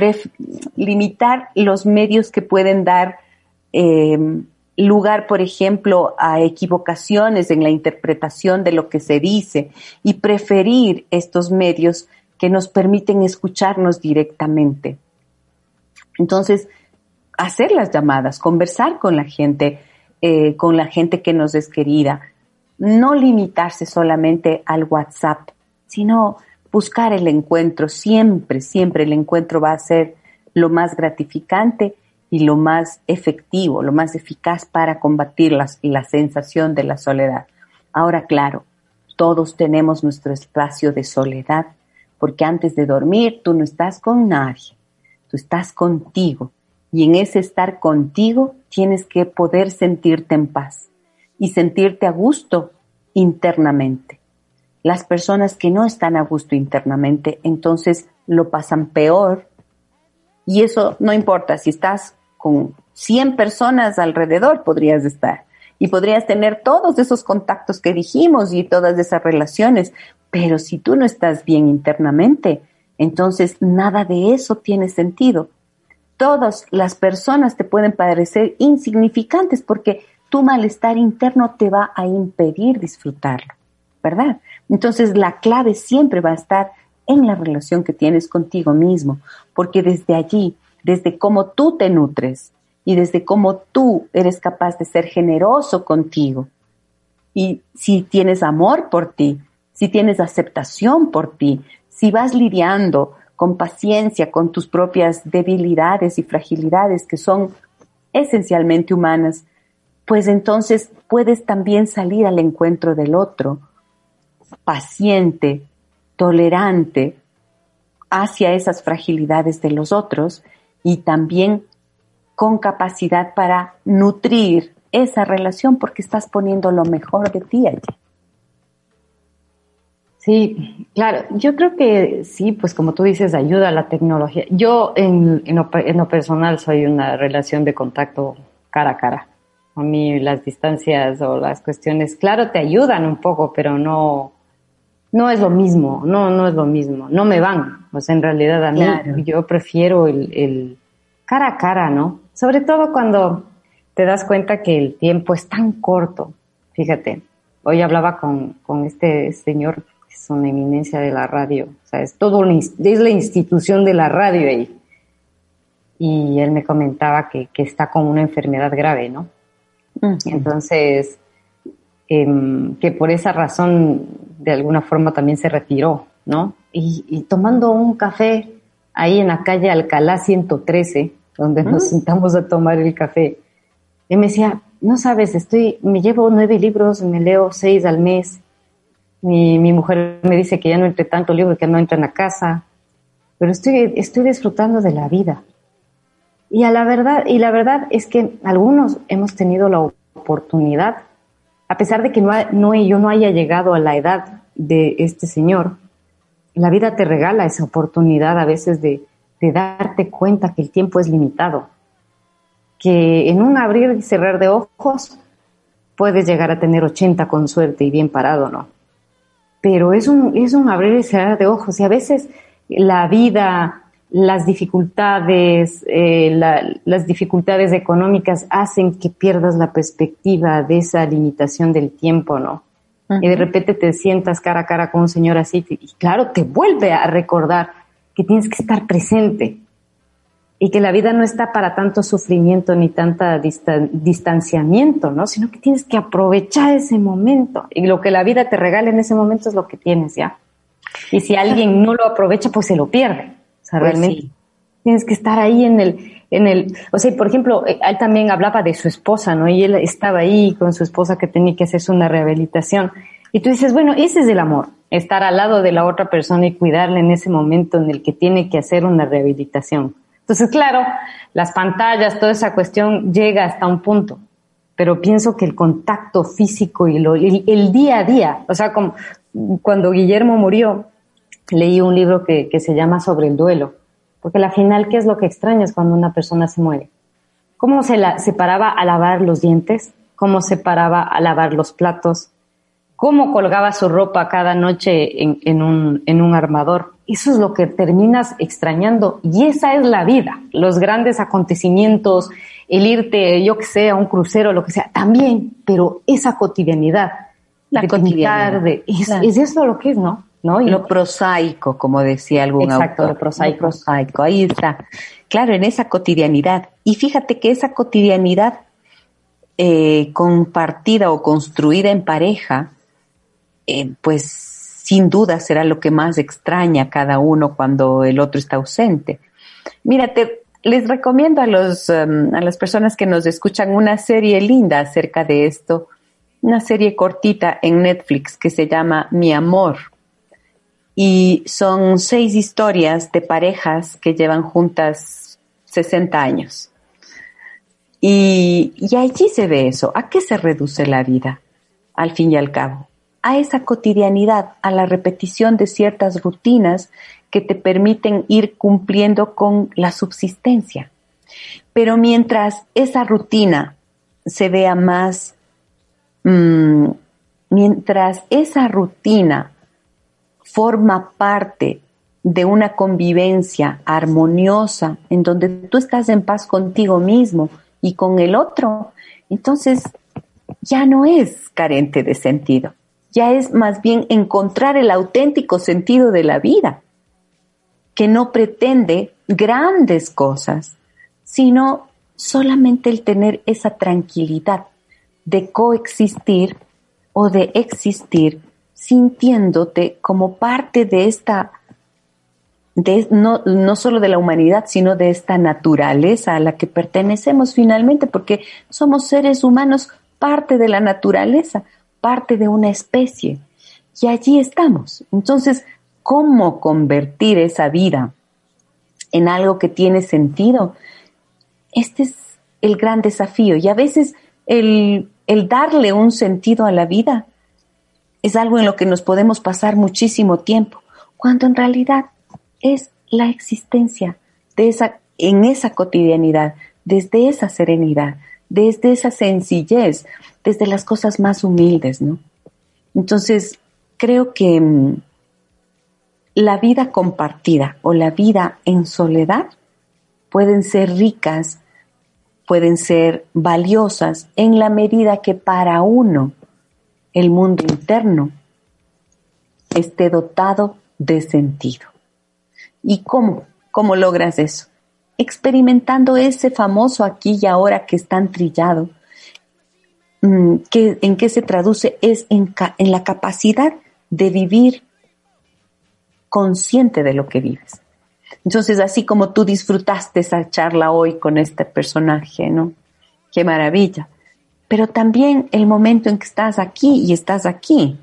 limitar los medios que pueden dar eh, lugar, por ejemplo, a equivocaciones en la interpretación de lo que se dice y preferir estos medios que nos permiten escucharnos directamente. Entonces, hacer las llamadas, conversar con la gente, eh, con la gente que nos es querida, no limitarse solamente al WhatsApp, sino buscar el encuentro, siempre, siempre el encuentro va a ser lo más gratificante y lo más efectivo, lo más eficaz para combatir la, la sensación de la soledad. Ahora, claro, todos tenemos nuestro espacio de soledad, porque antes de dormir tú no estás con nadie, tú estás contigo. Y en ese estar contigo tienes que poder sentirte en paz y sentirte a gusto internamente. Las personas que no están a gusto internamente, entonces lo pasan peor. Y eso no importa, si estás con 100 personas alrededor, podrías estar. Y podrías tener todos esos contactos que dijimos y todas esas relaciones. Pero si tú no estás bien internamente, entonces nada de eso tiene sentido. Todas las personas te pueden parecer insignificantes porque tu malestar interno te va a impedir disfrutarlo, ¿verdad? Entonces la clave siempre va a estar en la relación que tienes contigo mismo, porque desde allí, desde cómo tú te nutres y desde cómo tú eres capaz de ser generoso contigo, y si tienes amor por ti, si tienes aceptación por ti, si vas lidiando con paciencia con tus propias debilidades y fragilidades que son esencialmente humanas, pues entonces puedes también salir al encuentro del otro paciente, tolerante hacia esas fragilidades de los otros y también con capacidad para nutrir esa relación porque estás poniendo lo mejor de ti allí. Sí, claro, yo creo que sí, pues como tú dices, ayuda a la tecnología. Yo en, en, lo, personal soy una relación de contacto cara a cara. A mí las distancias o las cuestiones, claro, te ayudan un poco, pero no, no es lo mismo, no, no es lo mismo, no me van. O sea, en realidad a mí yo prefiero el, el cara a cara, ¿no? Sobre todo cuando te das cuenta que el tiempo es tan corto. Fíjate, hoy hablaba con, con este señor es una eminencia de la radio, o sea, es todo, es la institución de la radio ahí. Y él me comentaba que, que está con una enfermedad grave, ¿no? Entonces, em, que por esa razón, de alguna forma también se retiró, ¿no? Y, tomando un café ahí en la calle Alcalá 113, donde nos sentamos a tomar el café, él me decía, no sabes, estoy, me llevo nueve libros, me leo seis al mes, mi, mi mujer me dice que ya no entre tanto libro, que no entra en la casa, pero estoy, estoy disfrutando de la vida. Y a la verdad, y la verdad es que algunos hemos tenido la oportunidad, a pesar de que no, yo no haya llegado a la edad de este señor, la vida te regala esa oportunidad a veces de, de darte cuenta que el tiempo es limitado, que en un abrir y cerrar de ojos puedes llegar a tener 80 con suerte y bien parado, ¿no? pero es un, es un abrir y cerrar de ojos y a veces la vida, las dificultades, eh, las dificultades económicas hacen que pierdas la perspectiva de esa limitación del tiempo, ¿no? Y de repente te sientas cara a cara con un señor así y claro, te vuelve a recordar que tienes que estar presente, y que la vida no está para tanto sufrimiento ni tanta distanciamiento, ¿no? Sino que tienes que aprovechar ese momento y lo que la vida te regala en ese momento es lo que tienes, ¿ya? Y si alguien no lo aprovecha, pues se lo pierde. Sea, pues realmente tienes que estar ahí en el, en el, o sea, por ejemplo, eh, él también hablaba de su esposa, ¿no? Y él estaba ahí con su esposa que tenía que hacerse una rehabilitación. Y tú dices, bueno, ese es el amor, estar al lado de la otra persona y cuidarle en ese momento en el que tiene que hacer una rehabilitación. Entonces, claro, las pantallas, toda esa cuestión llega hasta un punto, pero pienso que el contacto físico y lo, el, día a día, o sea, como cuando Guillermo murió, leí un libro que, que se llama Sobre el duelo, porque al final, ¿qué es lo que extrañas cuando una persona se muere? ¿Cómo se, la, se paraba a lavar los dientes? ¿Cómo se paraba a lavar los platos? ¿Cómo colgaba su ropa cada noche en, en, un, en un armador? Eso es lo que terminas extrañando y esa es la vida. Los grandes acontecimientos, el irte, yo que sé, a un crucero, lo que sea, también, pero esa cotidianidad. La cotidianidad. De, es, es, eso lo que es, ¿no? ¿No? Y lo prosaico, como decía algún exacto, lo prosaico. Lo prosaico, ahí está. Claro, en esa cotidianidad. Y fíjate que esa cotidianidad eh, compartida o construida en pareja, eh, pues sin duda será lo que más extraña a cada uno cuando el otro está ausente. Mírate, les recomiendo a, los, um, a las personas que nos escuchan una serie linda acerca de esto, una serie cortita en Netflix que se llama Mi Amor. Y son seis historias de parejas que llevan juntas 60 años. Y, y allí se ve eso. ¿A qué se reduce la vida? Al fin y al cabo a esa cotidianidad, a la repetición de ciertas rutinas que te permiten ir cumpliendo con la subsistencia. Pero mientras esa rutina se vea más, mm, mientras esa rutina forma parte de una convivencia armoniosa en donde tú estás en paz contigo mismo y con el otro, entonces ya no es carente de sentido. Ya es más bien encontrar el auténtico sentido de la vida, que no pretende grandes cosas, sino solamente el tener esa tranquilidad de coexistir o de existir sintiéndote como parte de esta, de, no, no solo de la humanidad, sino de esta naturaleza a la que pertenecemos finalmente, porque somos seres humanos parte de la naturaleza parte de una especie. Y allí estamos. Entonces, ¿cómo convertir esa vida en algo que tiene sentido? Este es el gran desafío. Y a veces el, el darle un sentido a la vida es algo en lo que nos podemos pasar muchísimo tiempo, cuando en realidad es la existencia de esa, en esa cotidianidad, desde esa serenidad, desde esa sencillez, desde las cosas más humildes, ¿no? Entonces, creo que mm, la vida compartida o la vida en soledad pueden ser ricas, pueden ser valiosas en la medida que para uno el mundo interno esté dotado de sentido. ¿Y cómo? ¿Cómo logras eso? Experimentando ese famoso aquí y ahora que es tan trillado, mm, que, ¿en qué se traduce? Es en, en la capacidad de vivir consciente de lo que vives. Entonces, así como tú disfrutaste esa charla hoy con este personaje, ¿no? Qué maravilla pero también el momento en que estás aquí y estás aquí.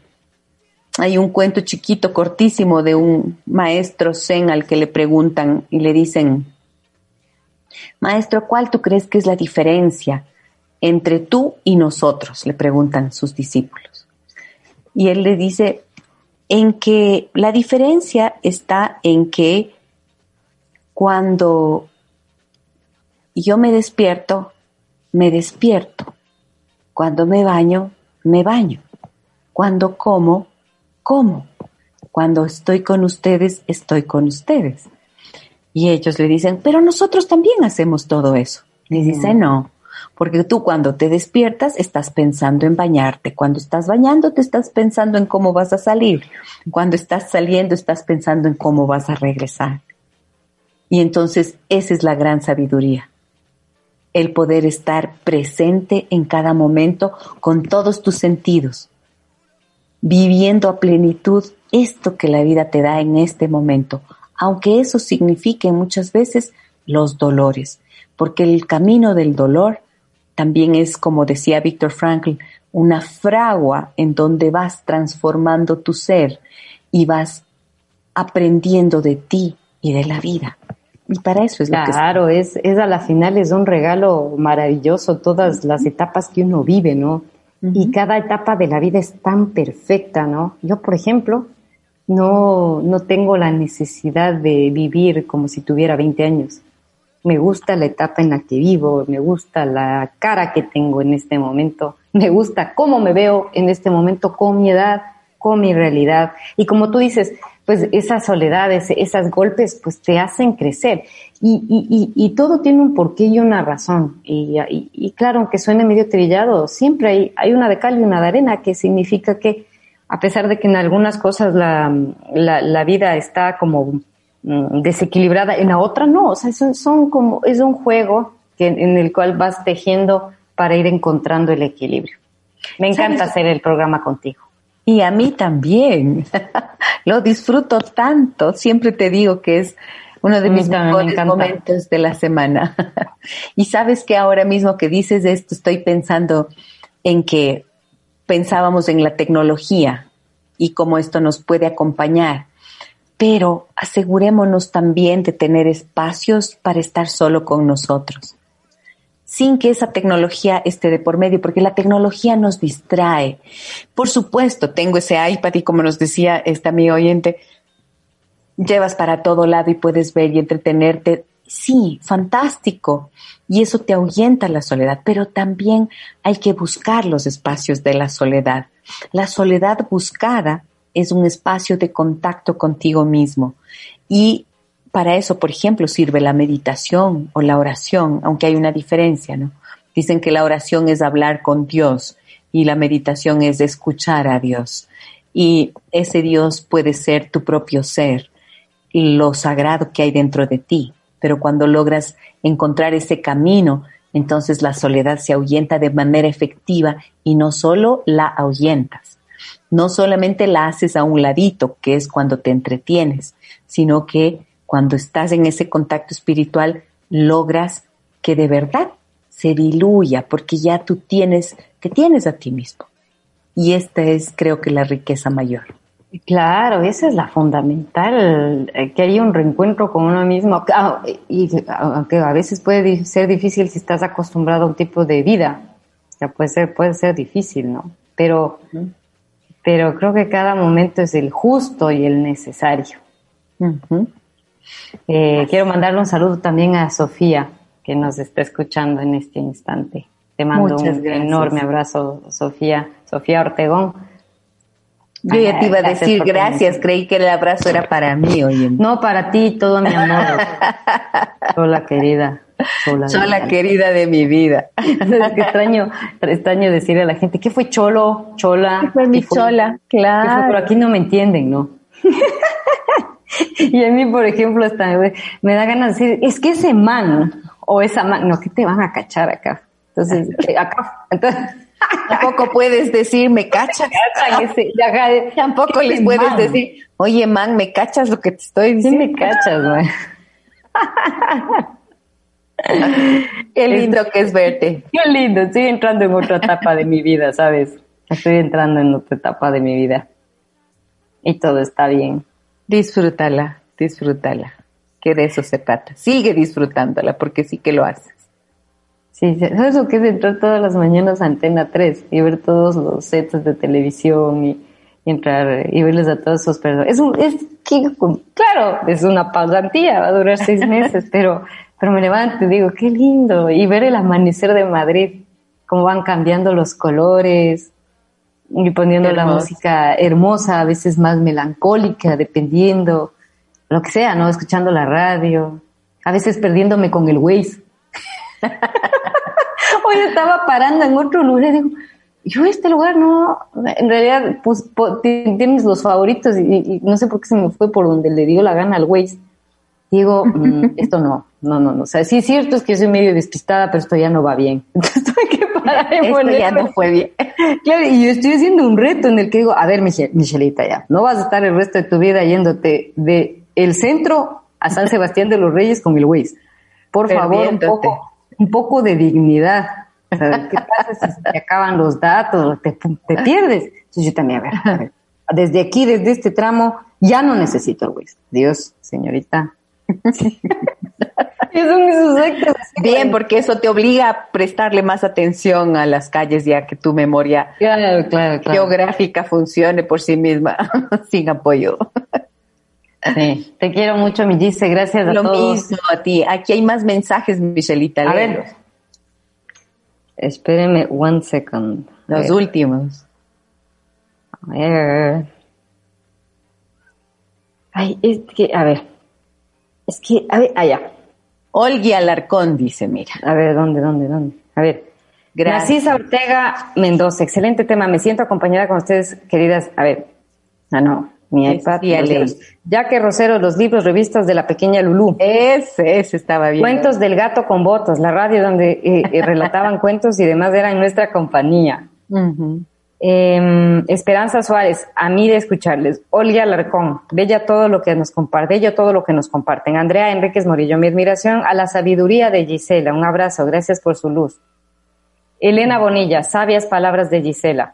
Hay un cuento chiquito, cortísimo, de un maestro zen al que le preguntan y le dicen, maestro, ¿cuál tú crees que es la diferencia entre tú y nosotros? Le preguntan sus discípulos. Y él le dice, en que la diferencia está en que cuando yo me despierto, me despierto. Cuando me baño, me baño. Cuando como, como. Cuando estoy con ustedes, estoy con ustedes. Y ellos le dicen, pero nosotros también hacemos todo eso. Le dice, no, porque tú cuando te despiertas estás pensando en bañarte, cuando estás bañándote estás pensando en cómo vas a salir, cuando estás saliendo estás pensando en cómo vas a regresar. Y entonces esa es la gran sabiduría el poder estar presente en cada momento con todos tus sentidos, viviendo a plenitud esto que la vida te da en este momento, aunque eso signifique muchas veces los dolores, porque el camino del dolor también es, como decía Víctor Frankl, una fragua en donde vas transformando tu ser y vas aprendiendo de ti y de la vida. Y para eso es lo que Claro, es, es a la final es un regalo maravilloso todas las etapas que uno vive, ¿no? Y cada etapa de la vida es tan perfecta, ¿no? Yo, por ejemplo, no, no tengo la necesidad de vivir como si tuviera 20 años. Me gusta la etapa en la que vivo, me gusta la cara que tengo en este momento, me gusta cómo me veo en este momento con mi edad, con mi realidad. Y como tú dices, pues esas soledades, esos golpes, pues te hacen crecer. Y, y, y, todo tiene un porqué y una razón. Y, y, claro, aunque suene medio trillado, siempre hay, hay una de cal y una de arena, que significa que a pesar de que en algunas cosas la, la, la vida está como mm, desequilibrada, en la otra no. O sea, son, son como, es un juego que, en el cual vas tejiendo para ir encontrando el equilibrio. Me encanta hacer el programa contigo. Y a mí también. *laughs* Lo disfruto tanto. Siempre te digo que es uno de mis mejores momentos de la semana. *laughs* y sabes que ahora mismo que dices esto, estoy pensando en que pensábamos en la tecnología y cómo esto nos puede acompañar. Pero asegurémonos también de tener espacios para estar solo con nosotros sin que esa tecnología esté de por medio, porque la tecnología nos distrae. Por supuesto, tengo ese iPad y como nos decía esta mi oyente, llevas para todo lado y puedes ver y entretenerte. Sí, fantástico. Y eso te ahuyenta la soledad, pero también hay que buscar los espacios de la soledad. La soledad buscada es un espacio de contacto contigo mismo. Y para eso, por ejemplo, sirve la meditación o la oración, aunque hay una diferencia, ¿no? Dicen que la oración es hablar con Dios y la meditación es escuchar a Dios. Y ese Dios puede ser tu propio ser, lo sagrado que hay dentro de ti. Pero cuando logras encontrar ese camino, entonces la soledad se ahuyenta de manera efectiva y no solo la ahuyentas, no solamente la haces a un ladito, que es cuando te entretienes, sino que cuando estás en ese contacto espiritual, logras que de verdad se diluya, porque ya tú tienes, te tienes a ti mismo. Y esta es, creo que, la riqueza mayor. Claro, esa es la fundamental, eh, que haya un reencuentro con uno mismo, ah, y aunque a veces puede ser difícil si estás acostumbrado a un tipo de vida, ya puede ser, puede ser difícil, ¿no? Pero pero creo que cada momento es el justo y el necesario. Eh, quiero mandarle un saludo también a Sofía, que nos está escuchando en este instante. Te mando un enorme abrazo, Sofía, Sofía Ortegón. Yo ya te iba a decir gracias, creí que el abrazo era para mí, oye. No, para ti, todo mi amor. *laughs* Hola, querida. Chola, querida de mi vida. *laughs* Es que extraño, extraño decirle a la gente, ¿qué fue cholo? Chola. fue mi chola? Claro. Pero aquí no me entienden, ¿no? *laughs* *laughs* y a mí, por ejemplo, hasta me, da ganas de decir, es que ese man o esa man, no, que te van a cachar acá. Entonces, *laughs* eh, acá, entonces. *laughs* Tampoco puedes decir, me cachas. Tampoco les puedes decir, oye, man, me cachas lo que te estoy diciendo. Sí, me cachas, güey. Qué lindo que es verte. Qué lindo, estoy entrando en otra etapa de mi vida, ¿sabes? Estoy entrando en otra etapa de mi vida. Y todo está bien. Disfrútala, disfrútala. Que de eso se trata. Sigue disfrutándola porque sí que lo haces. Sí, ¿sabes lo que es entrar todas las mañanas a Antena 3 y ver todos los sets de televisión y, entrar y verles a todos esos personas? Es un, es claro, es una pasantía, va a durar seis meses, *laughs* pero pero me levanto y digo, qué lindo. Y ver el amanecer de Madrid, cómo van cambiando los colores y poniendo la música hermosa, a veces más melancólica, dependiendo, lo que sea, ¿no? Escuchando la radio, a veces perdiéndome con el Waze. *laughs* Hoy estaba parando en otro lugar y digo, yo este lugar no, en realidad pues, tienes los favoritos y, y, no sé por qué se me fue por donde le dio la gana al Waze digo, mm, *laughs* esto no, no, no, no. O sea, sí es cierto es que yo soy medio despistada, pero esto ya no va bien. *laughs* Entonces tuve que parar Esto ya no fue bien. *laughs* Claro, y yo estoy haciendo un reto en el que digo, a ver, Michelita, ya, no vas a estar el resto de tu vida yéndote de el centro a San Sebastián de los Reyes con el Waze. Por favor, un poco, un poco de dignidad. O sea, ¿qué pasa si te acaban los datos? Te, te *laughs* pierdes. Entonces yo también, a ver, a ver, desde aquí, desde este tramo, ya no necesito el Waze. Dios, señorita, *laughs* Bien, porque eso te obliga a prestarle más atención a las calles ya que tu memoria geográfica funcione por sí misma *laughs* sin apoyo. Sí, te quiero mucho, mi Gise, gracias a Lo todos. Lo mismo a ti. Aquí hay más mensajes, Michelita. A ver. Espéreme one second. Los últimos. A ver. Ay, es que, a ver. Es que, a ver, allá. Olga Alarcón dice, mira. A ver, ¿dónde, dónde, dónde? A ver. Gracias. Narcisa Ortega Mendoza, excelente tema. Me siento acompañada con ustedes, queridas. A ver. Ah, no. Mi iPad. Ya que Rosero, los libros, revistas de la pequeña Lulú. Ese, ese estaba bien. Cuentos del gato con botas, la radio donde eh, eh, relataban *laughs* cuentos y demás era en nuestra compañía. Eh, Esperanza Suárez, a mí de escucharles. Olga Alarcón, bella todo lo que nos comparte, bello todo lo que nos comparten. Andrea Enríquez Morillo, mi admiración a la sabiduría de Gisela. Un abrazo, gracias por su luz. Elena Bonilla, sabias palabras de Gisela.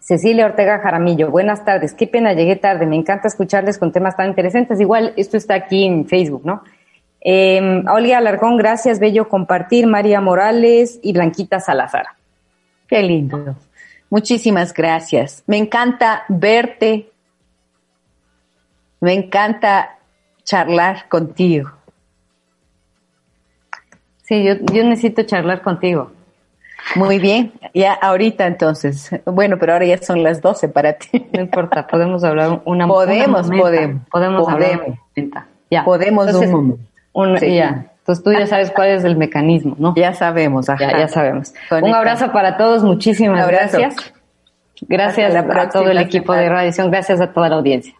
Cecilia Ortega Jaramillo, buenas tardes. Qué pena, llegué tarde. Me encanta escucharles con temas tan interesantes. Igual esto está aquí en Facebook, ¿no? Eh, Olga Alarcón, gracias, bello compartir. María Morales y Blanquita Salazar. Qué lindo. Muchísimas gracias. Me encanta verte. Me encanta charlar contigo. Sí, yo, yo necesito charlar contigo. Muy bien, ya ahorita entonces. Bueno, pero ahora ya son las 12 para ti. No importa, podemos hablar una Podemos, podemos. Podemos hablar. Ya. Podemos un momento. Ya. Entonces tú ya sabes cuál es el mecanismo, ¿no? Ya sabemos, Ya, ya sabemos. Un abrazo para todos, muchísimas gracias. Gracias a todo el equipo de Radiación, gracias a toda la audiencia.